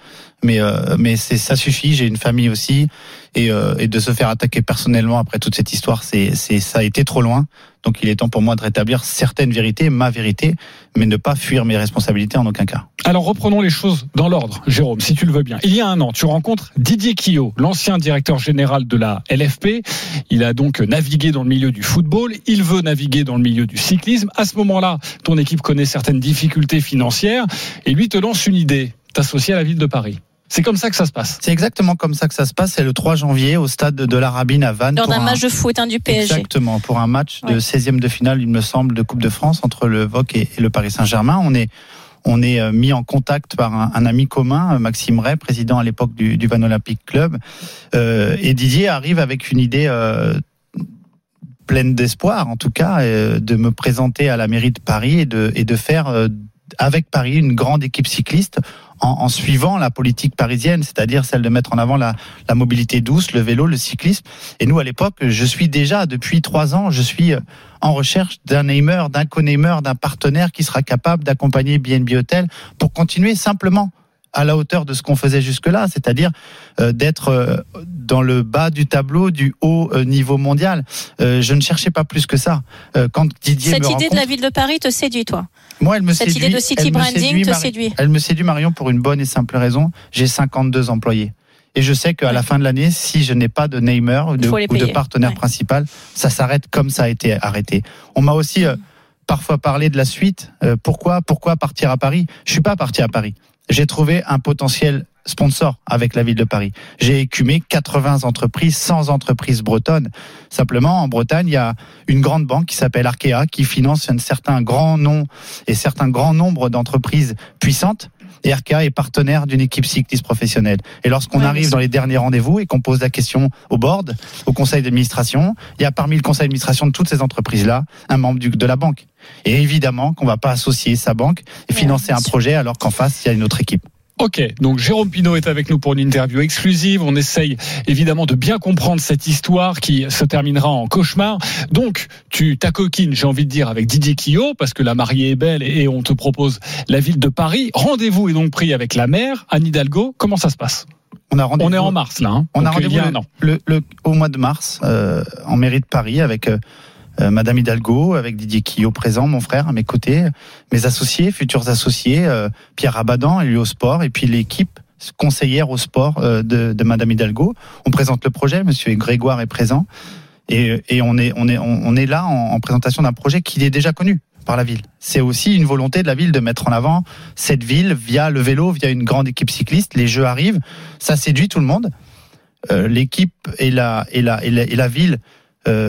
Mais euh, mais c'est ça suffit. J'ai une famille aussi et, euh, et de se faire attaquer personnellement après toute cette histoire, c'est c'est ça a été trop loin. Donc il est temps pour moi de rétablir certaines vérités, ma vérité, mais ne pas fuir mes responsabilités en aucun cas. Alors reprenons les choses dans l'ordre, Jérôme, si tu le veux bien. Il y a un an, tu rencontres Didier Quillot, l'ancien directeur général de la LFP. Il a donc navigué dans le milieu du football, il veut naviguer dans le milieu du cyclisme. À ce moment-là, ton équipe connaît certaines difficultés financières et lui te lance une idée, t'associer à la ville de Paris. C'est comme ça que ça se passe. C'est exactement comme ça que ça se passe. C'est le 3 janvier au stade de la Rabine à Vannes. Lors pour d'un un- match de foot hein, du PSG. Exactement, pour un match de Ouais. 16e de finale, il me semble, de Coupe de France entre le VOC et, et le Paris Saint-Germain. On est, on est euh, mis en contact par un, un ami commun, Maxime Ray, président à l'époque du, du Van Olympic Club. Euh, et Didier arrive avec une idée euh, pleine d'espoir, en tout cas, euh, de me présenter à la mairie de Paris et de, et de faire euh, avec Paris une grande équipe cycliste en, en suivant la politique parisienne, c'est-à-dire celle de mettre en avant la, la mobilité douce, le vélo, le cyclisme. Et nous, à l'époque, je suis déjà, depuis trois ans, je suis euh, en recherche d'un namer, d'un co-namer, d'un partenaire qui sera capable d'accompagner BNB Hotel pour continuer simplement à la hauteur de ce qu'on faisait jusque-là, c'est-à-dire euh, d'être euh, dans le bas du tableau du haut euh, niveau mondial. Je ne cherchais pas plus que ça. Quand Didier Cette me idée rencontre, de la ville de Paris te séduit, toi? Moi, elle me Cette séduit. idée de city branding séduit, te séduit. Elle me séduit, Marion, pour une bonne et simple raison. J'ai 52 employés. Et je sais qu'à la fin de l'année, si je n'ai pas de namer ou de, ou partenaire Ouais. principal, ça s'arrête comme ça a été arrêté. On m'a aussi euh, parfois parlé de la suite. Euh, pourquoi, pourquoi partir à Paris? Je suis pas parti à Paris. J'ai trouvé un potentiel sponsor avec la ville de Paris. J'ai écumé 80 entreprises, 100 entreprises bretonnes. Simplement, en Bretagne, il y a une grande banque qui s'appelle Arkea qui finance un certain grand nom et certain grand nombre d'entreprises puissantes. Et Arkea est partenaire d'une équipe cycliste professionnelle. Et lorsqu'on Ouais, arrive dans les derniers rendez-vous et qu'on pose la question au board, au conseil d'administration, il y a parmi le conseil d'administration de toutes ces entreprises-là un membre de la banque. Et évidemment qu'on va pas associer sa banque et financer un projet alors qu'en face, il y a une autre équipe. Ok, donc Jérôme Pinault est avec nous pour une interview exclusive. On essaye évidemment de bien comprendre cette histoire qui se terminera en cauchemar. Donc, tu t'acoquines, j'ai envie de dire, avec Didier Quillot, parce que la mariée est belle et on te propose la ville de Paris. Rendez-vous est donc pris avec la maire, Anne Hidalgo. Comment ça se passe? On, a rendez-vous- On est en mars là. hein. On a Donc, rendez-vous y a le- le- le- au mois de mars euh, en mairie de Paris avec euh, euh, Madame Hidalgo, avec Didier Quillot présent, mon frère à mes côtés, mes associés, futurs associés, euh, Pierre Abadan, lui au sport, et puis l'équipe conseillère au sport euh, de, de Madame Hidalgo. On présente le projet, Monsieur Grégoire est présent, et, on est on est on, est là en, en présentation d'un projet qui est déjà connu par la ville. C'est aussi une volonté de la ville de mettre en avant cette ville via le vélo, via une grande équipe cycliste. Les jeux arrivent, ça séduit tout le monde. L'équipe et la, et, la, et, la, ville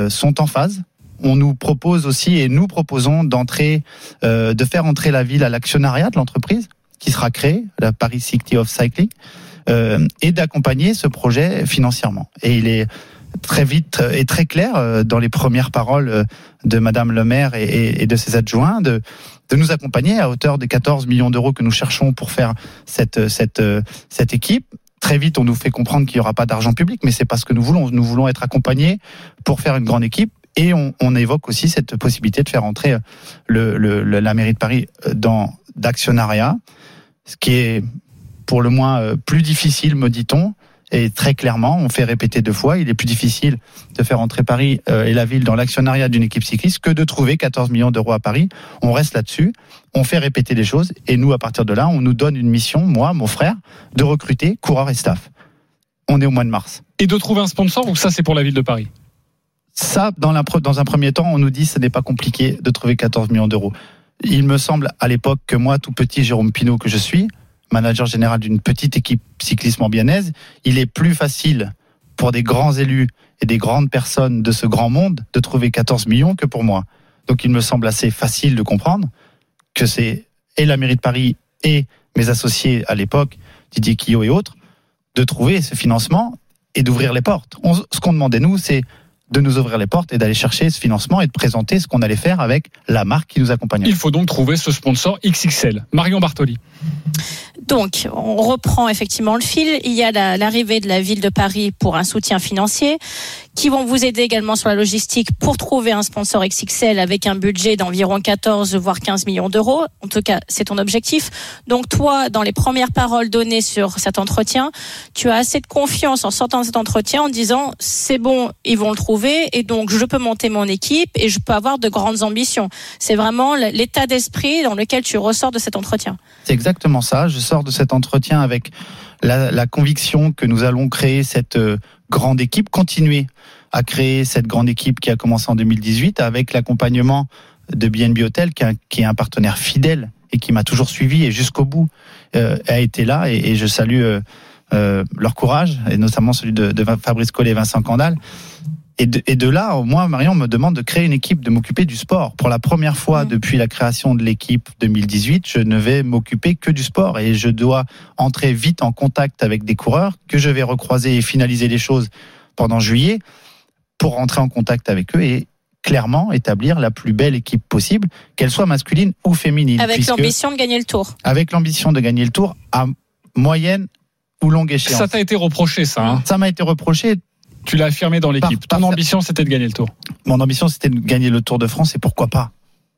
sont en phase. On nous propose aussi et nous proposons d'entrer, euh, de faire entrer la ville à l'actionnariat de l'entreprise qui sera créée, la Paris City of Cycling, euh, et d'accompagner ce projet financièrement. Et il est très vite et très clair euh, dans les premières paroles euh, de Madame le maire et, de ses adjoints de, de nous accompagner à hauteur des 14 millions d'euros que nous cherchons pour faire cette, cette, cette équipe. Très vite, on nous fait comprendre qu'il n'y aura pas d'argent public, mais c'est pas ce que nous voulons. Nous voulons être accompagnés pour faire une grande équipe. Et on, on évoque aussi cette possibilité de faire entrer le, le- la mairie de Paris euh, dans d'actionnariat, ce qui est pour le moins euh, plus difficile, me dit-on. Et très clairement, on fait répéter deux fois, il est plus difficile de faire entrer Paris euh, et la ville dans l'actionnariat d'une équipe cycliste que de trouver 14 millions d'euros à Paris. On reste là-dessus, on fait répéter les choses, et nous, à partir de là, on nous donne une mission, moi, mon frère, de recruter coureurs et staff. On est au mois de mars. Et de trouver un sponsor ou ça c'est pour la ville de Paris? Ça, dans, un premier temps, on nous dit que ce n'est pas compliqué de trouver 14 millions d'euros. Il me semble à l'époque que moi, tout petit Jérôme Pinault que je suis, manager général d'une petite équipe cyclisme ambianaise, il est plus facile pour des grands élus et des grandes personnes de ce grand monde de trouver 14 millions que pour moi. Donc il me semble assez facile de comprendre que c'est et la mairie de Paris et mes associés à l'époque, Didier Quillot et autres, de trouver ce financement et d'ouvrir les portes. Ce qu'on demandait nous, c'est de nous ouvrir les portes et d'aller chercher ce financement et de présenter ce qu'on allait faire avec la marque qui nous accompagnait. Il faut donc trouver ce sponsor XXL. Marion Bartoli. Donc, on reprend effectivement le fil. Il y a la- l'arrivée de la ville de Paris pour un soutien financier, qui vont vous aider également sur la logistique pour trouver un sponsor XXL avec un budget d'environ 14 voire 15 millions d'euros. En tout cas, c'est ton objectif. Donc, toi, dans les premières paroles données sur cet entretien, tu as assez de confiance en sortant de cet entretien en disant c'est bon, ils vont le trouver et donc je peux monter mon équipe et je peux avoir de grandes ambitions. C'est vraiment l'état d'esprit dans lequel tu ressors de cet entretien. C'est exactement ça. Je sors de cet entretien avec la, conviction que nous allons créer cette euh, grande équipe, continuer à créer cette grande équipe qui a commencé en 2018 avec l'accompagnement de BNB Hotel, qui, qui est un partenaire fidèle et qui m'a toujours suivi et jusqu'au bout euh, a été là. Et, je salue euh, leur courage, et notamment celui de, de Fabrice Collet et Vincent Candal. Et de, et de là, moi, Marion me demande de créer une équipe, de m'occuper du sport. Pour la première fois depuis la création de l'équipe 2018, je ne vais m'occuper que du sport et je dois entrer vite en contact avec des coureurs que je vais recroiser et finaliser les choses pendant juillet pour rentrer en contact avec eux et clairement établir la plus belle équipe possible, qu'elle soit masculine ou féminine. Avec l'ambition de gagner le tour. Avec l'ambition de gagner le tour à moyenne ou longue échéance. Ça t'a été reproché, ça. hein? Ça m'a été reproché. Tu l'as affirmé dans l'équipe. Ton ambition, c'était de gagner le tour. Mon ambition, c'était de gagner le Tour de France et pourquoi pas?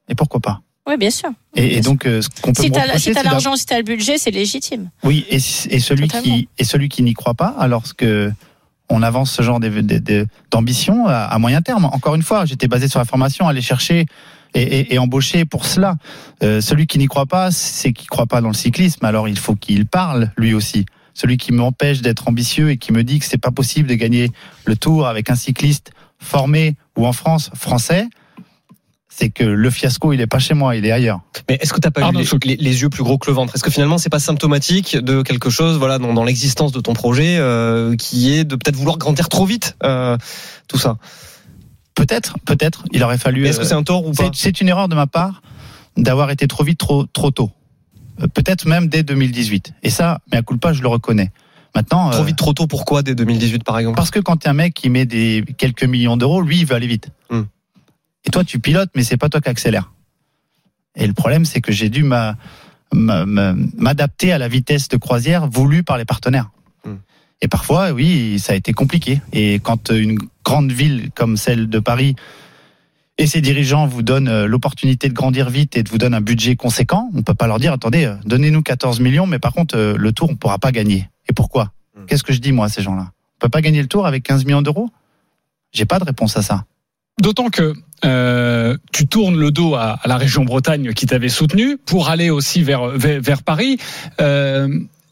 Et pourquoi pas? Oui, bien sûr. Et, et donc, euh, ce qu'on peut Si t'as si l'argent, si t'as le budget, c'est légitime. Oui, et, et celui Totalement. qui et celui qui n'y croit pas, alors que on avance ce genre d'ambition à, à moyen terme. Encore une fois, j'étais basé sur la formation, aller chercher et, et, et embaucher pour cela. Euh, celui qui n'y croit pas, c'est qui croit pas dans le cyclisme. Alors il faut qu'il parle lui aussi. Celui qui m'empêche d'être ambitieux et qui me dit que c'est pas possible de gagner le Tour avec un cycliste formé ou en France français, c'est que le fiasco il est pas chez moi, il est ailleurs. Mais est-ce que t'as pas eu les, les- les yeux plus gros que le ventre? Est-ce que finalement c'est pas symptomatique de quelque chose, voilà, dans, dans l'existence de ton projet, euh, qui est de peut-être vouloir grandir trop vite, euh, tout ça? Peut-être, peut-être. Il aurait fallu. Est-ce que c'est un tort ou pas? C'est- C'est une erreur de ma part d'avoir été trop vite, trop, trop tôt. Euh, Peut-être même dès 2018. Et ça, mais à coup pas, je le reconnais. Maintenant. Trop vite, trop tôt. Pourquoi dès 2018 par exemple? Parce que quand un mec qui met des quelques millions d'euros, lui, il veut aller vite. Hmm. Et toi, tu pilotes, mais c'est pas toi qui accélère. Et le problème, c'est que j'ai dû m'a- m'a- m'a- m'adapter à la vitesse de croisière voulue par les partenaires. Hmm. Et parfois, oui, ça a été compliqué. Et quand une grande ville comme celle de Paris et ses dirigeants vous donnent euh, l'opportunité de grandir vite et de vous donnent un budget conséquent, on peut pas leur dire attendez, euh, donnez-nous 14 millions, mais par contre euh, le tour on pourra pas gagner. Et pourquoi Qu'est-ce que je dis moi à ces gens-là On peut pas gagner le tour avec 15 millions d'euros J'ai pas de réponse à ça. D'autant que euh, tu tournes le dos à, à la région Bretagne qui t'avait soutenu pour aller aussi vers vers, vers Paris. Euh,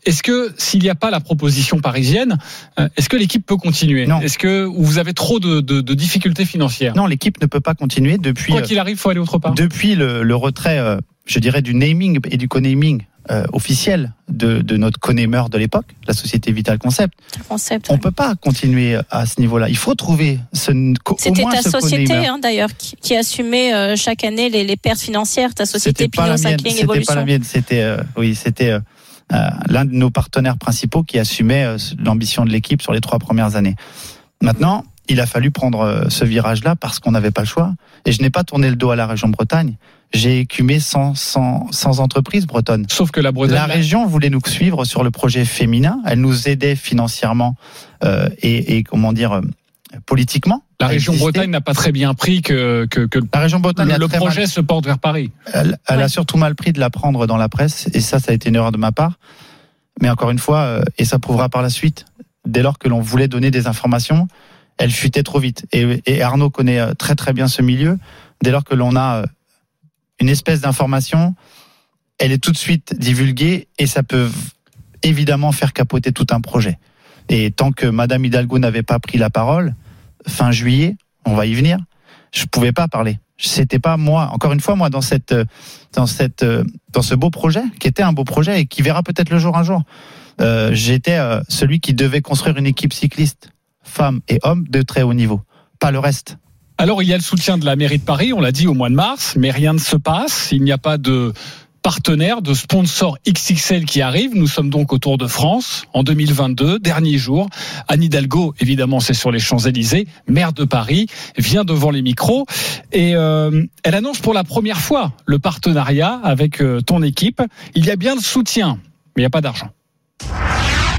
est-ce que s'il n'y a pas la proposition parisienne, euh, est-ce que l'équipe peut continuer? Est-ce que ou vous avez trop de, de, de difficultés financières? Non, l'équipe ne peut pas continuer depuis. Quoi qu'il arrive, faut aller autre part. Depuis le, le retrait, euh, je dirais, du naming et du co-naming euh, officiel de, de notre co-namer de l'époque, la société Vital Concept, Concept. on peut pas continuer à ce niveau-là. Il faut trouver ce, C'était ta ce société, hein, d'ailleurs, qui, qui assumait euh, chaque année les, les pertes financières. Ta société Pignon. Cycling C'était pas Evolution. la mienne. C'était euh, oui, c'était l'un de nos partenaires principaux qui assumait euh, l'ambition de l'équipe sur les trois premières années. Maintenant, il a fallu prendre euh, ce virage-là parce qu'on n'avait pas le choix. Et je n'ai pas tourné le dos à la région Bretagne. J'ai écumé sans, sans, sans entreprise bretonne. Sauf que la Bretagne. La région voulait nous suivre sur le projet féminin. Elle nous aidait financièrement euh, et, et comment dire euh, politiquement. La région. Bretagne n'a pas très bien pris que, que, que La région Bretagne le, projet mal- se porte vers Paris. Elle, elle a surtout mal pris de l'apprendre dans la presse, et ça, ça a été une erreur de ma part. Mais encore une fois, euh, et ça prouvera par la suite, dès lors que l'on voulait donner des informations, elle fuitait trop vite. Et, et Arnaud connaît euh, très très bien ce milieu. Dès lors que l'on a euh, une espèce d'information, elle est tout de suite divulguée et ça peut évidemment faire capoter tout un projet. Et tant que Madame Hidalgo n'avait pas pris la parole, fin juillet, on va y venir, je pouvais pas parler. C'était pas moi. Encore une fois, moi, dans cette, dans cette, dans ce beau projet, qui était un beau projet et qui verra peut-être le jour un jour, euh, j'étais euh, celui qui devait construire une équipe cycliste, femmes et hommes de très haut niveau, pas le reste. Alors il y a le soutien de la mairie de Paris, on l'a dit au mois de mars, mais rien ne se passe. Il n'y a pas de partenaire, de sponsor XXL qui arrive. Nous sommes donc au Tour de France en 2022, dernier jour. Anne Hidalgo, évidemment, c'est sur les Champs-Élysées, maire de Paris, vient devant les micros et euh, elle annonce pour la première fois le partenariat avec euh, ton équipe. Il y a bien le soutien, mais il n'y a pas d'argent.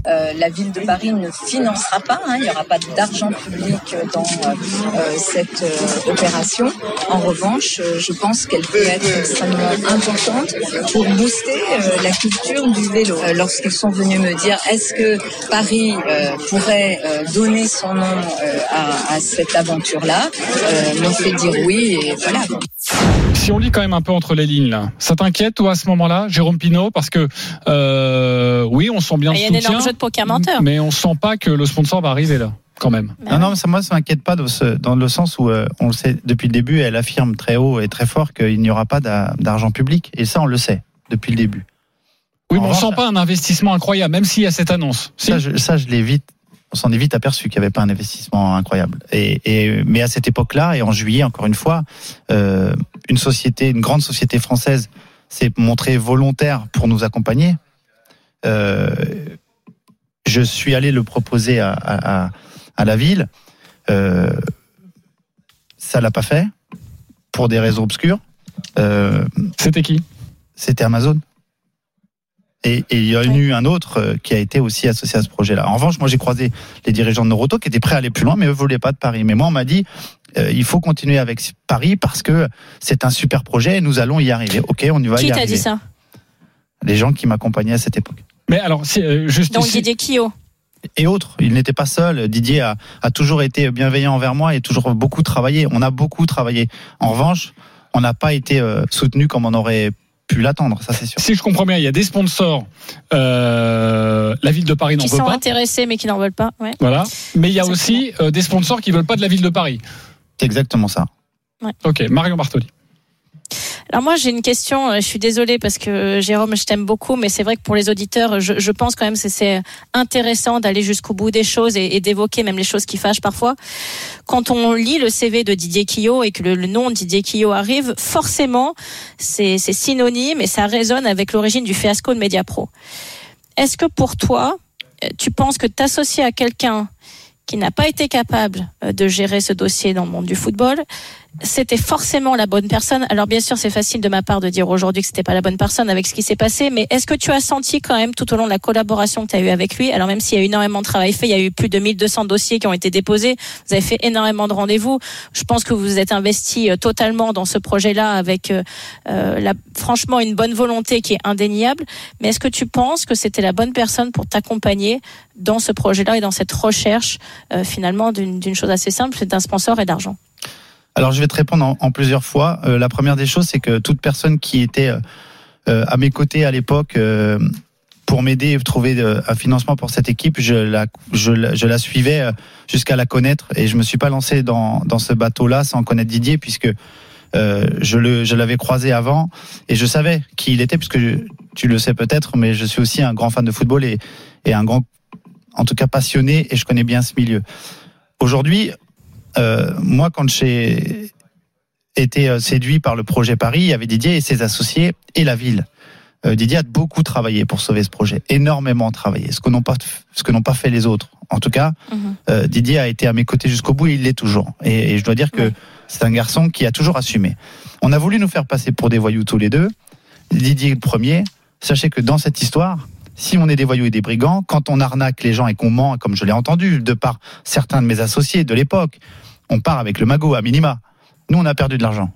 Euh, la ville de Paris ne financera pas, hein, il n'y aura pas d'argent public dans euh, euh, cette opération. En revanche, je pense qu'elle peut être extrêmement importante pour booster la culture du vélo. Lorsqu'ils sont venus me dire est-ce que Paris pourrait donner son nom à, cette aventure-là, m'ont fait dire oui et voilà. Si on lit quand même un peu entre les lignes là, ça t'inquiète toi à ce moment-là, Jérôme Pinault, parce que euh, oui, on sent bien Ah, Il y a le un énorme jeu de poker menteur. mais on sent pas que le sponsor va arriver là, quand même. Non, non, ça, moi, ça m'inquiète pas dans, ce- dans le sens où, euh, on le sait depuis le début, elle affirme très haut et très fort qu'il n'y aura pas d'a- d'argent public. Et ça, on le sait depuis le début. Oui, mais on revanche, sent pas un investissement incroyable, même s'il y a cette annonce. Si Ça, je, ça, je l'ai vite on s'en est vite aperçu qu'il n'y avait pas un investissement incroyable. Et, et mais à cette époque-là, et en juillet, encore une fois, euh, une société, une grande société française s'est montrée volontaire pour nous accompagner. Euh, je suis allé le proposer à, à, à la ville. Euh, ça l'a pas fait pour des raisons obscures. Euh, C'était qui? C'était Amazon. Et, et il y a eu un autre euh, qui a été aussi associé à ce projet-là. En revanche, moi j'ai croisé les dirigeants de Noroto qui étaient prêts à aller plus loin, mais eux voulaient pas de Paris. Mais moi on m'a dit euh, il faut continuer avec Paris parce que c'est un super projet et nous allons y arriver. Ok, on y va Qui y t'a arriver. dit ça? Les gens qui m'accompagnaient à cette époque. Mais alors, c'est, euh, juste Donc Didier Quillot. Et autres, il n'était pas seul. Didier a, a toujours été bienveillant envers moi et toujours beaucoup travaillé. On a beaucoup travaillé. En revanche, on n'a pas été euh, soutenu comme on aurait pu l'attendre, ça c'est sûr. si je comprends bien, il y a des sponsors. euh, la ville de Paris n'en Qui veut sont pas. intéressés mais qui n'en veulent pas. Ouais. Voilà. Mais il y a aussi euh, des sponsors qui veulent pas de la ville de Paris. C'est exactement ça. Ok, Marion Bartoli. Alors moi j'ai une question, euh, je suis désolée parce que euh, Jérôme je t'aime beaucoup mais c'est vrai que pour les auditeurs je, pense quand même que c'est intéressant d'aller jusqu'au bout des choses et, d'évoquer même les choses qui fâchent parfois. Quand on lit le CV de Didier Quillot et que le, le nom de Didier Quillot arrive, forcément c'est synonyme et ça résonne avec l'origine du fiasco de Mediapro. Est-ce que pour toi euh, tu penses que t'associer à quelqu'un qui n'a pas été capable de gérer ce dossier dans le monde du football, c'était forcément la bonne personne. Alors bien sûr, c'est facile de ma part de dire aujourd'hui que c'était pas la bonne personne avec ce qui s'est passé, mais est-ce que tu as senti quand même tout au long de la collaboration que tu as eu avec lui, alors même s'il y a énormément de travail fait, il y a eu plus de 1200 dossiers qui ont été déposés, vous avez fait énormément de rendez-vous. Je pense que vous êtes investi euh, totalement dans ce projet-là avec euh, euh, la, franchement une bonne volonté qui est indéniable, mais est-ce que tu penses que c'était la bonne personne pour t'accompagner dans ce projet-là et dans cette recherche finalement d'une chose assez simple, c'est d'un sponsor et d'argent? Alors je vais te répondre en, plusieurs fois. Euh, la première des choses, c'est que toute personne qui était euh, euh, à mes côtés à l'époque euh, pour m'aider et trouver euh, un financement pour cette équipe, je la, je, je la suivais euh, jusqu'à la connaître et je me suis pas lancé dans, dans ce bateau-là sans connaître Didier puisque je le je l'avais croisé avant et je savais qui il était puisque tu le sais peut-être, mais je suis aussi un grand fan de football et, et un grand, en tout cas passionné et je connais bien ce milieu. Aujourd'hui, euh, moi, quand j'ai été euh, séduit par le projet Paris, il y avait Didier et ses associés et la ville. Euh, Didier a beaucoup travaillé pour sauver ce projet, énormément travaillé, ce que n'ont pas, ce que n'ont pas fait les autres. En tout cas, euh, Didier a été à mes côtés jusqu'au bout et il l'est toujours. Et, et je dois dire que c'est un garçon qui a toujours assumé. On a voulu nous faire passer pour des voyous tous les deux. Didier le premier. Sachez que dans cette histoire, si on est des voyous et des brigands, quand on arnaque les gens et qu'on ment, comme je l'ai entendu de par certains de mes associés de l'époque, on part avec le magot à minima. Nous, on a perdu de l'argent.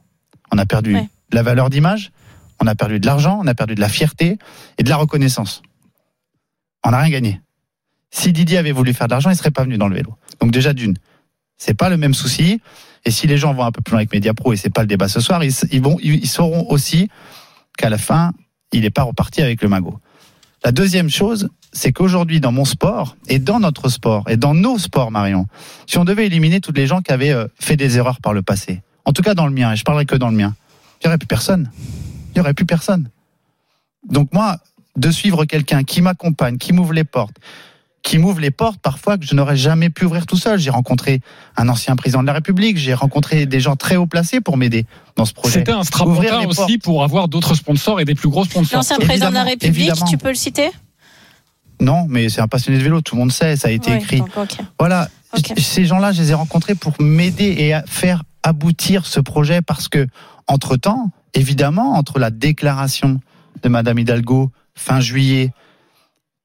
On a perdu de la valeur d'image, on a perdu de l'argent, on a perdu de la fierté et de la reconnaissance. On n'a rien gagné. Si Didier avait voulu faire de l'argent, il serait pas venu dans le vélo. Donc déjà d'une, c'est pas le même souci. Et si les gens vont un peu plus loin avec Mediapro, et c'est pas le débat ce soir, ils, ils vont, ils sauront aussi qu'à la fin, il n'est pas reparti avec le magot. La deuxième chose, c'est qu'aujourd'hui, dans mon sport, et dans notre sport, et dans nos sports, Marion, si on devait éliminer toutes les gens qui avaient euh, fait des erreurs par le passé, en tout cas dans le mien, et je parlerai que dans le mien, il n'y aurait plus personne. Il n'y aurait plus personne. Donc moi, de suivre quelqu'un qui m'accompagne, qui m'ouvre les portes, qui m'ouvre les portes parfois que je n'aurais jamais pu ouvrir tout seul. J'ai rencontré un ancien président de la République, j'ai rencontré des gens très haut placés pour m'aider dans ce projet. C'était un strapontin aussi portes. pour avoir d'autres sponsors et des plus gros sponsors. L'ancien président de la République, évidemment. tu peux le citer? Non, mais c'est un passionné de vélo, tout le monde sait, ça a été Ouais, écrit. donc. Voilà, ces gens-là, je les ai rencontrés pour m'aider et à faire aboutir ce projet parce que, entre-temps, évidemment, entre la déclaration de Madame Hidalgo fin juillet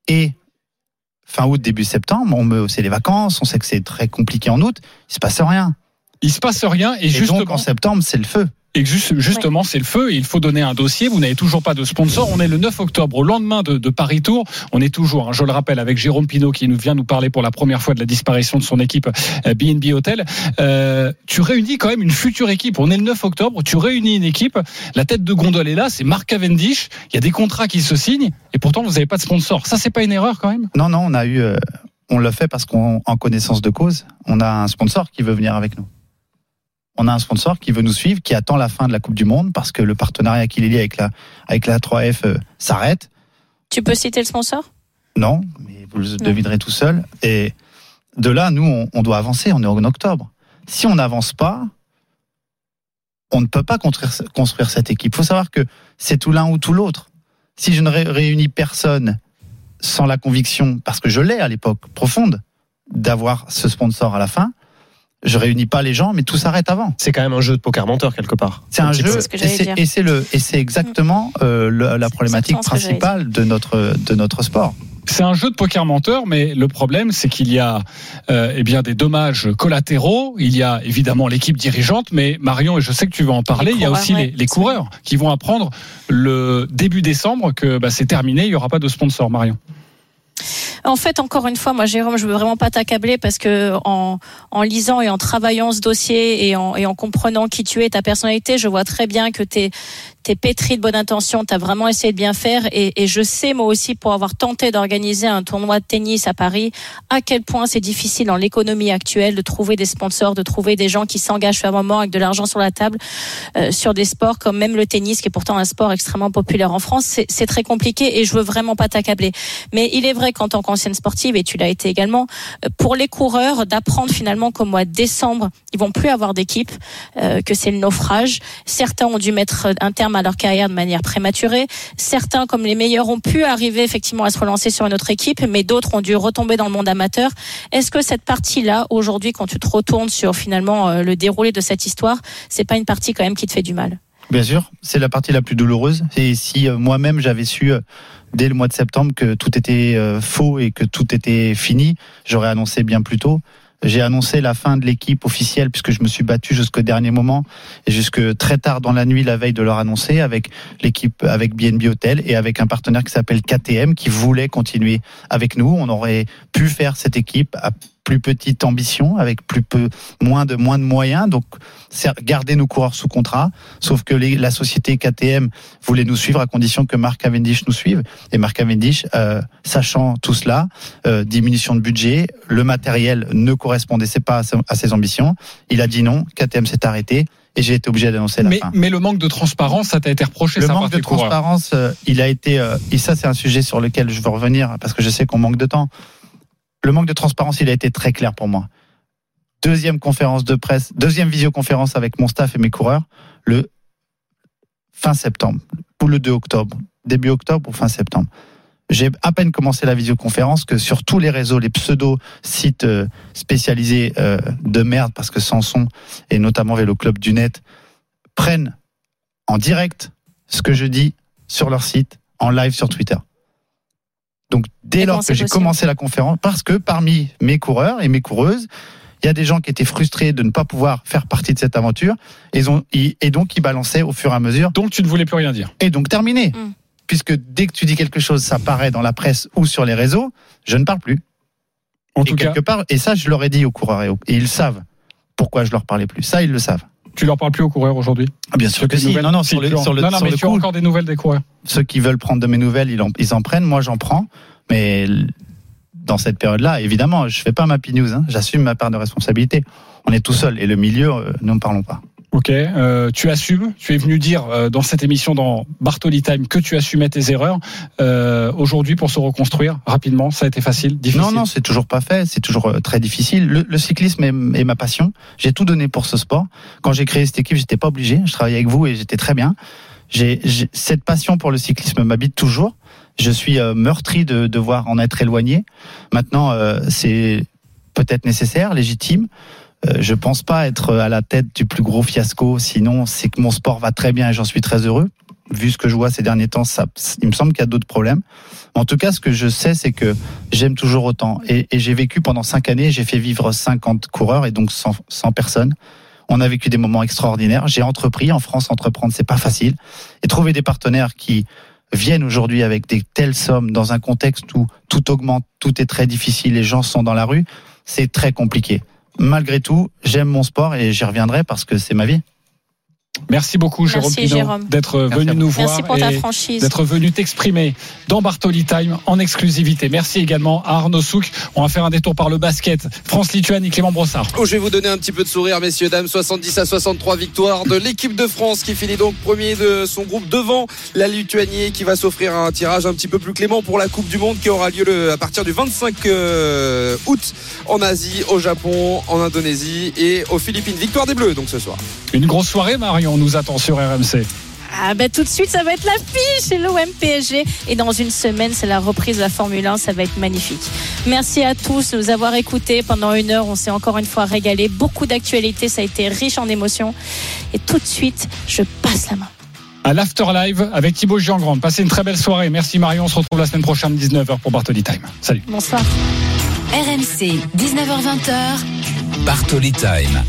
et fin août, début septembre, on me, c'est les vacances, on sait que c'est très compliqué en août, il se passe rien. Il se passe rien et, justement donc en septembre, c'est le feu. Et juste- justement, c'est le feu. et Il faut donner un dossier. Vous n'avez toujours pas de sponsor. On est le 9 octobre, au lendemain de, de Paris Tour. On est toujours, hein, je le rappelle, avec Jérôme Pinault qui nous vient nous parler pour la première fois de la disparition de son équipe euh, BNB Hotel. Euh, tu réunis quand même une future équipe. On est le 9 octobre. Tu réunis une équipe. La tête de gondole est là. C'est Marc Cavendish. Il y a des contrats qui se signent et pourtant vous n'avez pas de sponsor. Ça, c'est pas une erreur quand même? Non, non, on a eu, euh, on l'a fait parce qu'en en connaissance de cause, on a un sponsor qui veut venir avec nous. On a un sponsor qui veut nous suivre, qui attend la fin de la Coupe du Monde parce que le partenariat qu'il est lié avec la, avec la 3F euh, s'arrête. Tu peux citer le sponsor? Non, mais vous le devinerez tout seul. Et de là, nous, on, on doit avancer. On est en octobre. Si on n'avance pas, on ne peut pas construire, construire cette équipe. Il faut savoir que c'est tout l'un ou tout l'autre. Si je ne ré- réunis personne sans la conviction, parce que je l'ai à l'époque profonde, d'avoir ce sponsor à la fin, je réunis pas les gens, mais tout s'arrête avant. C'est quand même un jeu de poker menteur quelque part. C'est un jeu, peu. ce que et c'est- le, et c'est exactement euh, le- la problématique principale de notre de notre sport. C'est un jeu de poker menteur, mais le problème, c'est qu'il y a euh, eh bien des dommages collatéraux. Il y a évidemment l'équipe dirigeante, mais Marion, et je sais que tu vas en parler, il y a aussi ouais. les, les coureurs qui vont apprendre le début décembre que bah, c'est terminé, il n'y aura pas de sponsor, Marion. En fait, encore une fois, moi, Jérôme, je veux vraiment pas t'accabler parce que en, lisant et en travaillant ce dossier et en, et en comprenant qui tu es, ta personnalité, je vois très bien que t'es t'es pétri de bonne intention, t'as vraiment essayé de bien faire et, et je sais moi aussi pour avoir tenté d'organiser un tournoi de tennis à Paris à quel point c'est difficile dans l'économie actuelle de trouver des sponsors, de trouver des gens qui s'engagent fermement avec de l'argent sur la table euh, sur des sports comme même le tennis qui est pourtant un sport extrêmement populaire en France. C'est très compliqué et je veux vraiment pas t'accabler. Mais il est vrai qu'en tant qu'ancienne sportive, et tu l'as été également, euh, pour les coureurs, d'apprendre finalement qu'au mois de décembre, ils vont plus avoir d'équipe, euh, que c'est le naufrage. Certains ont dû mettre un terme à leur carrière de manière prématurée. Certains, comme les meilleurs, ont pu arriver effectivement à se relancer sur une autre équipe, mais d'autres ont dû retomber dans le monde amateur. Est-ce que cette partie-là, aujourd'hui, quand tu te retournes sur finalement euh, le déroulé de cette histoire, c'est pas une partie quand même qui te fait du mal? Bien sûr, c'est la partie la plus douloureuse. Et si euh, moi-même j'avais su euh, dès le mois de septembre que tout était faux et que tout était fini, j'aurais annoncé bien plus tôt. J'ai annoncé la fin de l'équipe officielle puisque je me suis battu jusqu'au dernier moment et jusque très tard dans la nuit la veille de leur annoncer avec l'équipe avec BNB Hotel et avec un partenaire qui s'appelle KTM qui voulait continuer avec nous. On aurait pu faire cette équipe plus petite ambition avec plus peu moins de moins de moyens donc garder nos coureurs sous contrat sauf que les- la société KTM voulait nous suivre à condition que Mark Cavendish nous suive et Mark Cavendish euh, sachant tout cela euh, diminution de budget le matériel ne correspondait pas à ses- à ses ambitions il a dit non KTM s'est arrêté et j'ai été obligé d'annoncer la Mais, fin mais le manque de transparence, ça t'a été reproché. le ça, manque de transparence, euh, il a été, euh, et ça c'est un sujet sur lequel je veux revenir parce que je sais qu'on manque de temps. Le manque de transparence, il a été très clair pour moi. Deuxième conférence de presse, deuxième visioconférence avec mon staff et mes coureurs, le fin septembre ou le 2 octobre, début octobre ou fin septembre. J'ai à peine commencé la visioconférence que sur tous les réseaux, les pseudo sites euh, spécialisés euh, de merde, parce que Sanson et notamment Vélo Club du Net prennent en direct ce que je dis sur leur site, en live sur Twitter. Donc dès Et lors comment que j'ai commencé la conférence, parce que parmi mes coureurs et mes coureuses, il y a des gens qui étaient frustrés de ne pas pouvoir faire partie de cette aventure, et, ils ont- et et donc ils balançaient au fur et à mesure. Donc tu ne voulais plus rien dire. Et donc terminé. Mm. Puisque dès que tu dis quelque chose, ça paraît dans la presse ou sur les réseaux, je ne parle plus. En et tout cas, quelque part, et ça je leur ai dit aux coureurs et, aux- et ils savent pourquoi je leur parlais plus. Ça ils le savent. Tu leur parles plus aux coureurs aujourd'hui. Ah, bien sûr que si. Non non sur le sur le non, non, sur mais le tu as encore des nouvelles des coureurs. ceux qui veulent prendre de mes nouvelles, ils en, ils en prennent. Moi, j'en prends. Mais dans cette période-là, évidemment, je fais pas ma news. Hein. J'assume ma part de responsabilité. On est tout seul. Et le milieu, euh, nous ne parlons pas. Ok, euh, tu assumes. Tu es venu dire euh, dans cette émission dans Bartoli Time que tu assumais tes erreurs. Euh, Aujourd'hui, pour se reconstruire rapidement, ça a été facile, difficile? Non, non, c'est toujours pas fait. C'est toujours euh, très difficile. Le, cyclisme est, ma passion. J'ai tout donné pour ce sport. Quand j'ai créé cette équipe, j'étais pas obligé. Je travaillais avec vous et j'étais très bien. J'ai- cette passion pour le cyclisme m'habite toujours. Je suis euh, meurtri de devoir en être éloigné. Maintenant, euh, c'est peut-être nécessaire, légitime. Euh, je pense pas être à la tête du plus gros fiasco. Sinon, c'est que mon sport va très bien et j'en suis très heureux. Vu ce que je vois ces derniers temps, il me semble qu'il y a d'autres problèmes. En tout cas, ce que je sais, c'est que j'aime toujours autant. Et, j'ai vécu pendant cinq années, j'ai fait vivre 50 coureurs et donc 100, 100 personnes. On a vécu des moments extraordinaires. J'ai entrepris. En France, entreprendre, c'est pas facile. Et trouver des partenaires qui viennent aujourd'hui avec des telles sommes dans un contexte où tout augmente, tout est très difficile, les gens sont dans la rue, c'est très compliqué. Malgré tout, j'aime mon sport et j'y reviendrai parce que c'est ma vie. Merci beaucoup, Jérôme Jérôme. d'être venu nous voir Merci pour ta et franchise. d'être venu t'exprimer dans Bartoli Time en exclusivité. Merci également à Arnaud Souk. On va faire un détour par le basket. France-Lituanie, Clément Brossard. Oh, je vais vous donner un petit peu de sourire, messieurs, dames. 70 à 63 victoires de l'équipe de France qui finit donc premier de son groupe devant la Lituanie qui va s'offrir un tirage un petit peu plus clément pour la Coupe du Monde qui aura lieu le- à partir du 25 euh, août en Asie, au Japon, en Indonésie et aux Philippines. Victoire des Bleus donc ce soir. Une grosse soirée, Marion, nous attend sur RMC. Ah ben tout de suite, ça va être l'affiche chez l'OM PSG. Et dans une semaine, c'est la reprise de la Formule 1. Ça va être magnifique. Merci à tous de nous avoir écoutés pendant une heure. On s'est encore une fois régalé. Beaucoup d'actualités. Ça a été riche en émotions. Et tout de suite, je passe la main. À l'After Live avec Thibaut Giangrande. Passez une très belle soirée. Merci Marion. On se retrouve la semaine prochaine, 19h pour Bartoli Time. Salut. Bonsoir. RMC, 19h20h. Bartoli Time.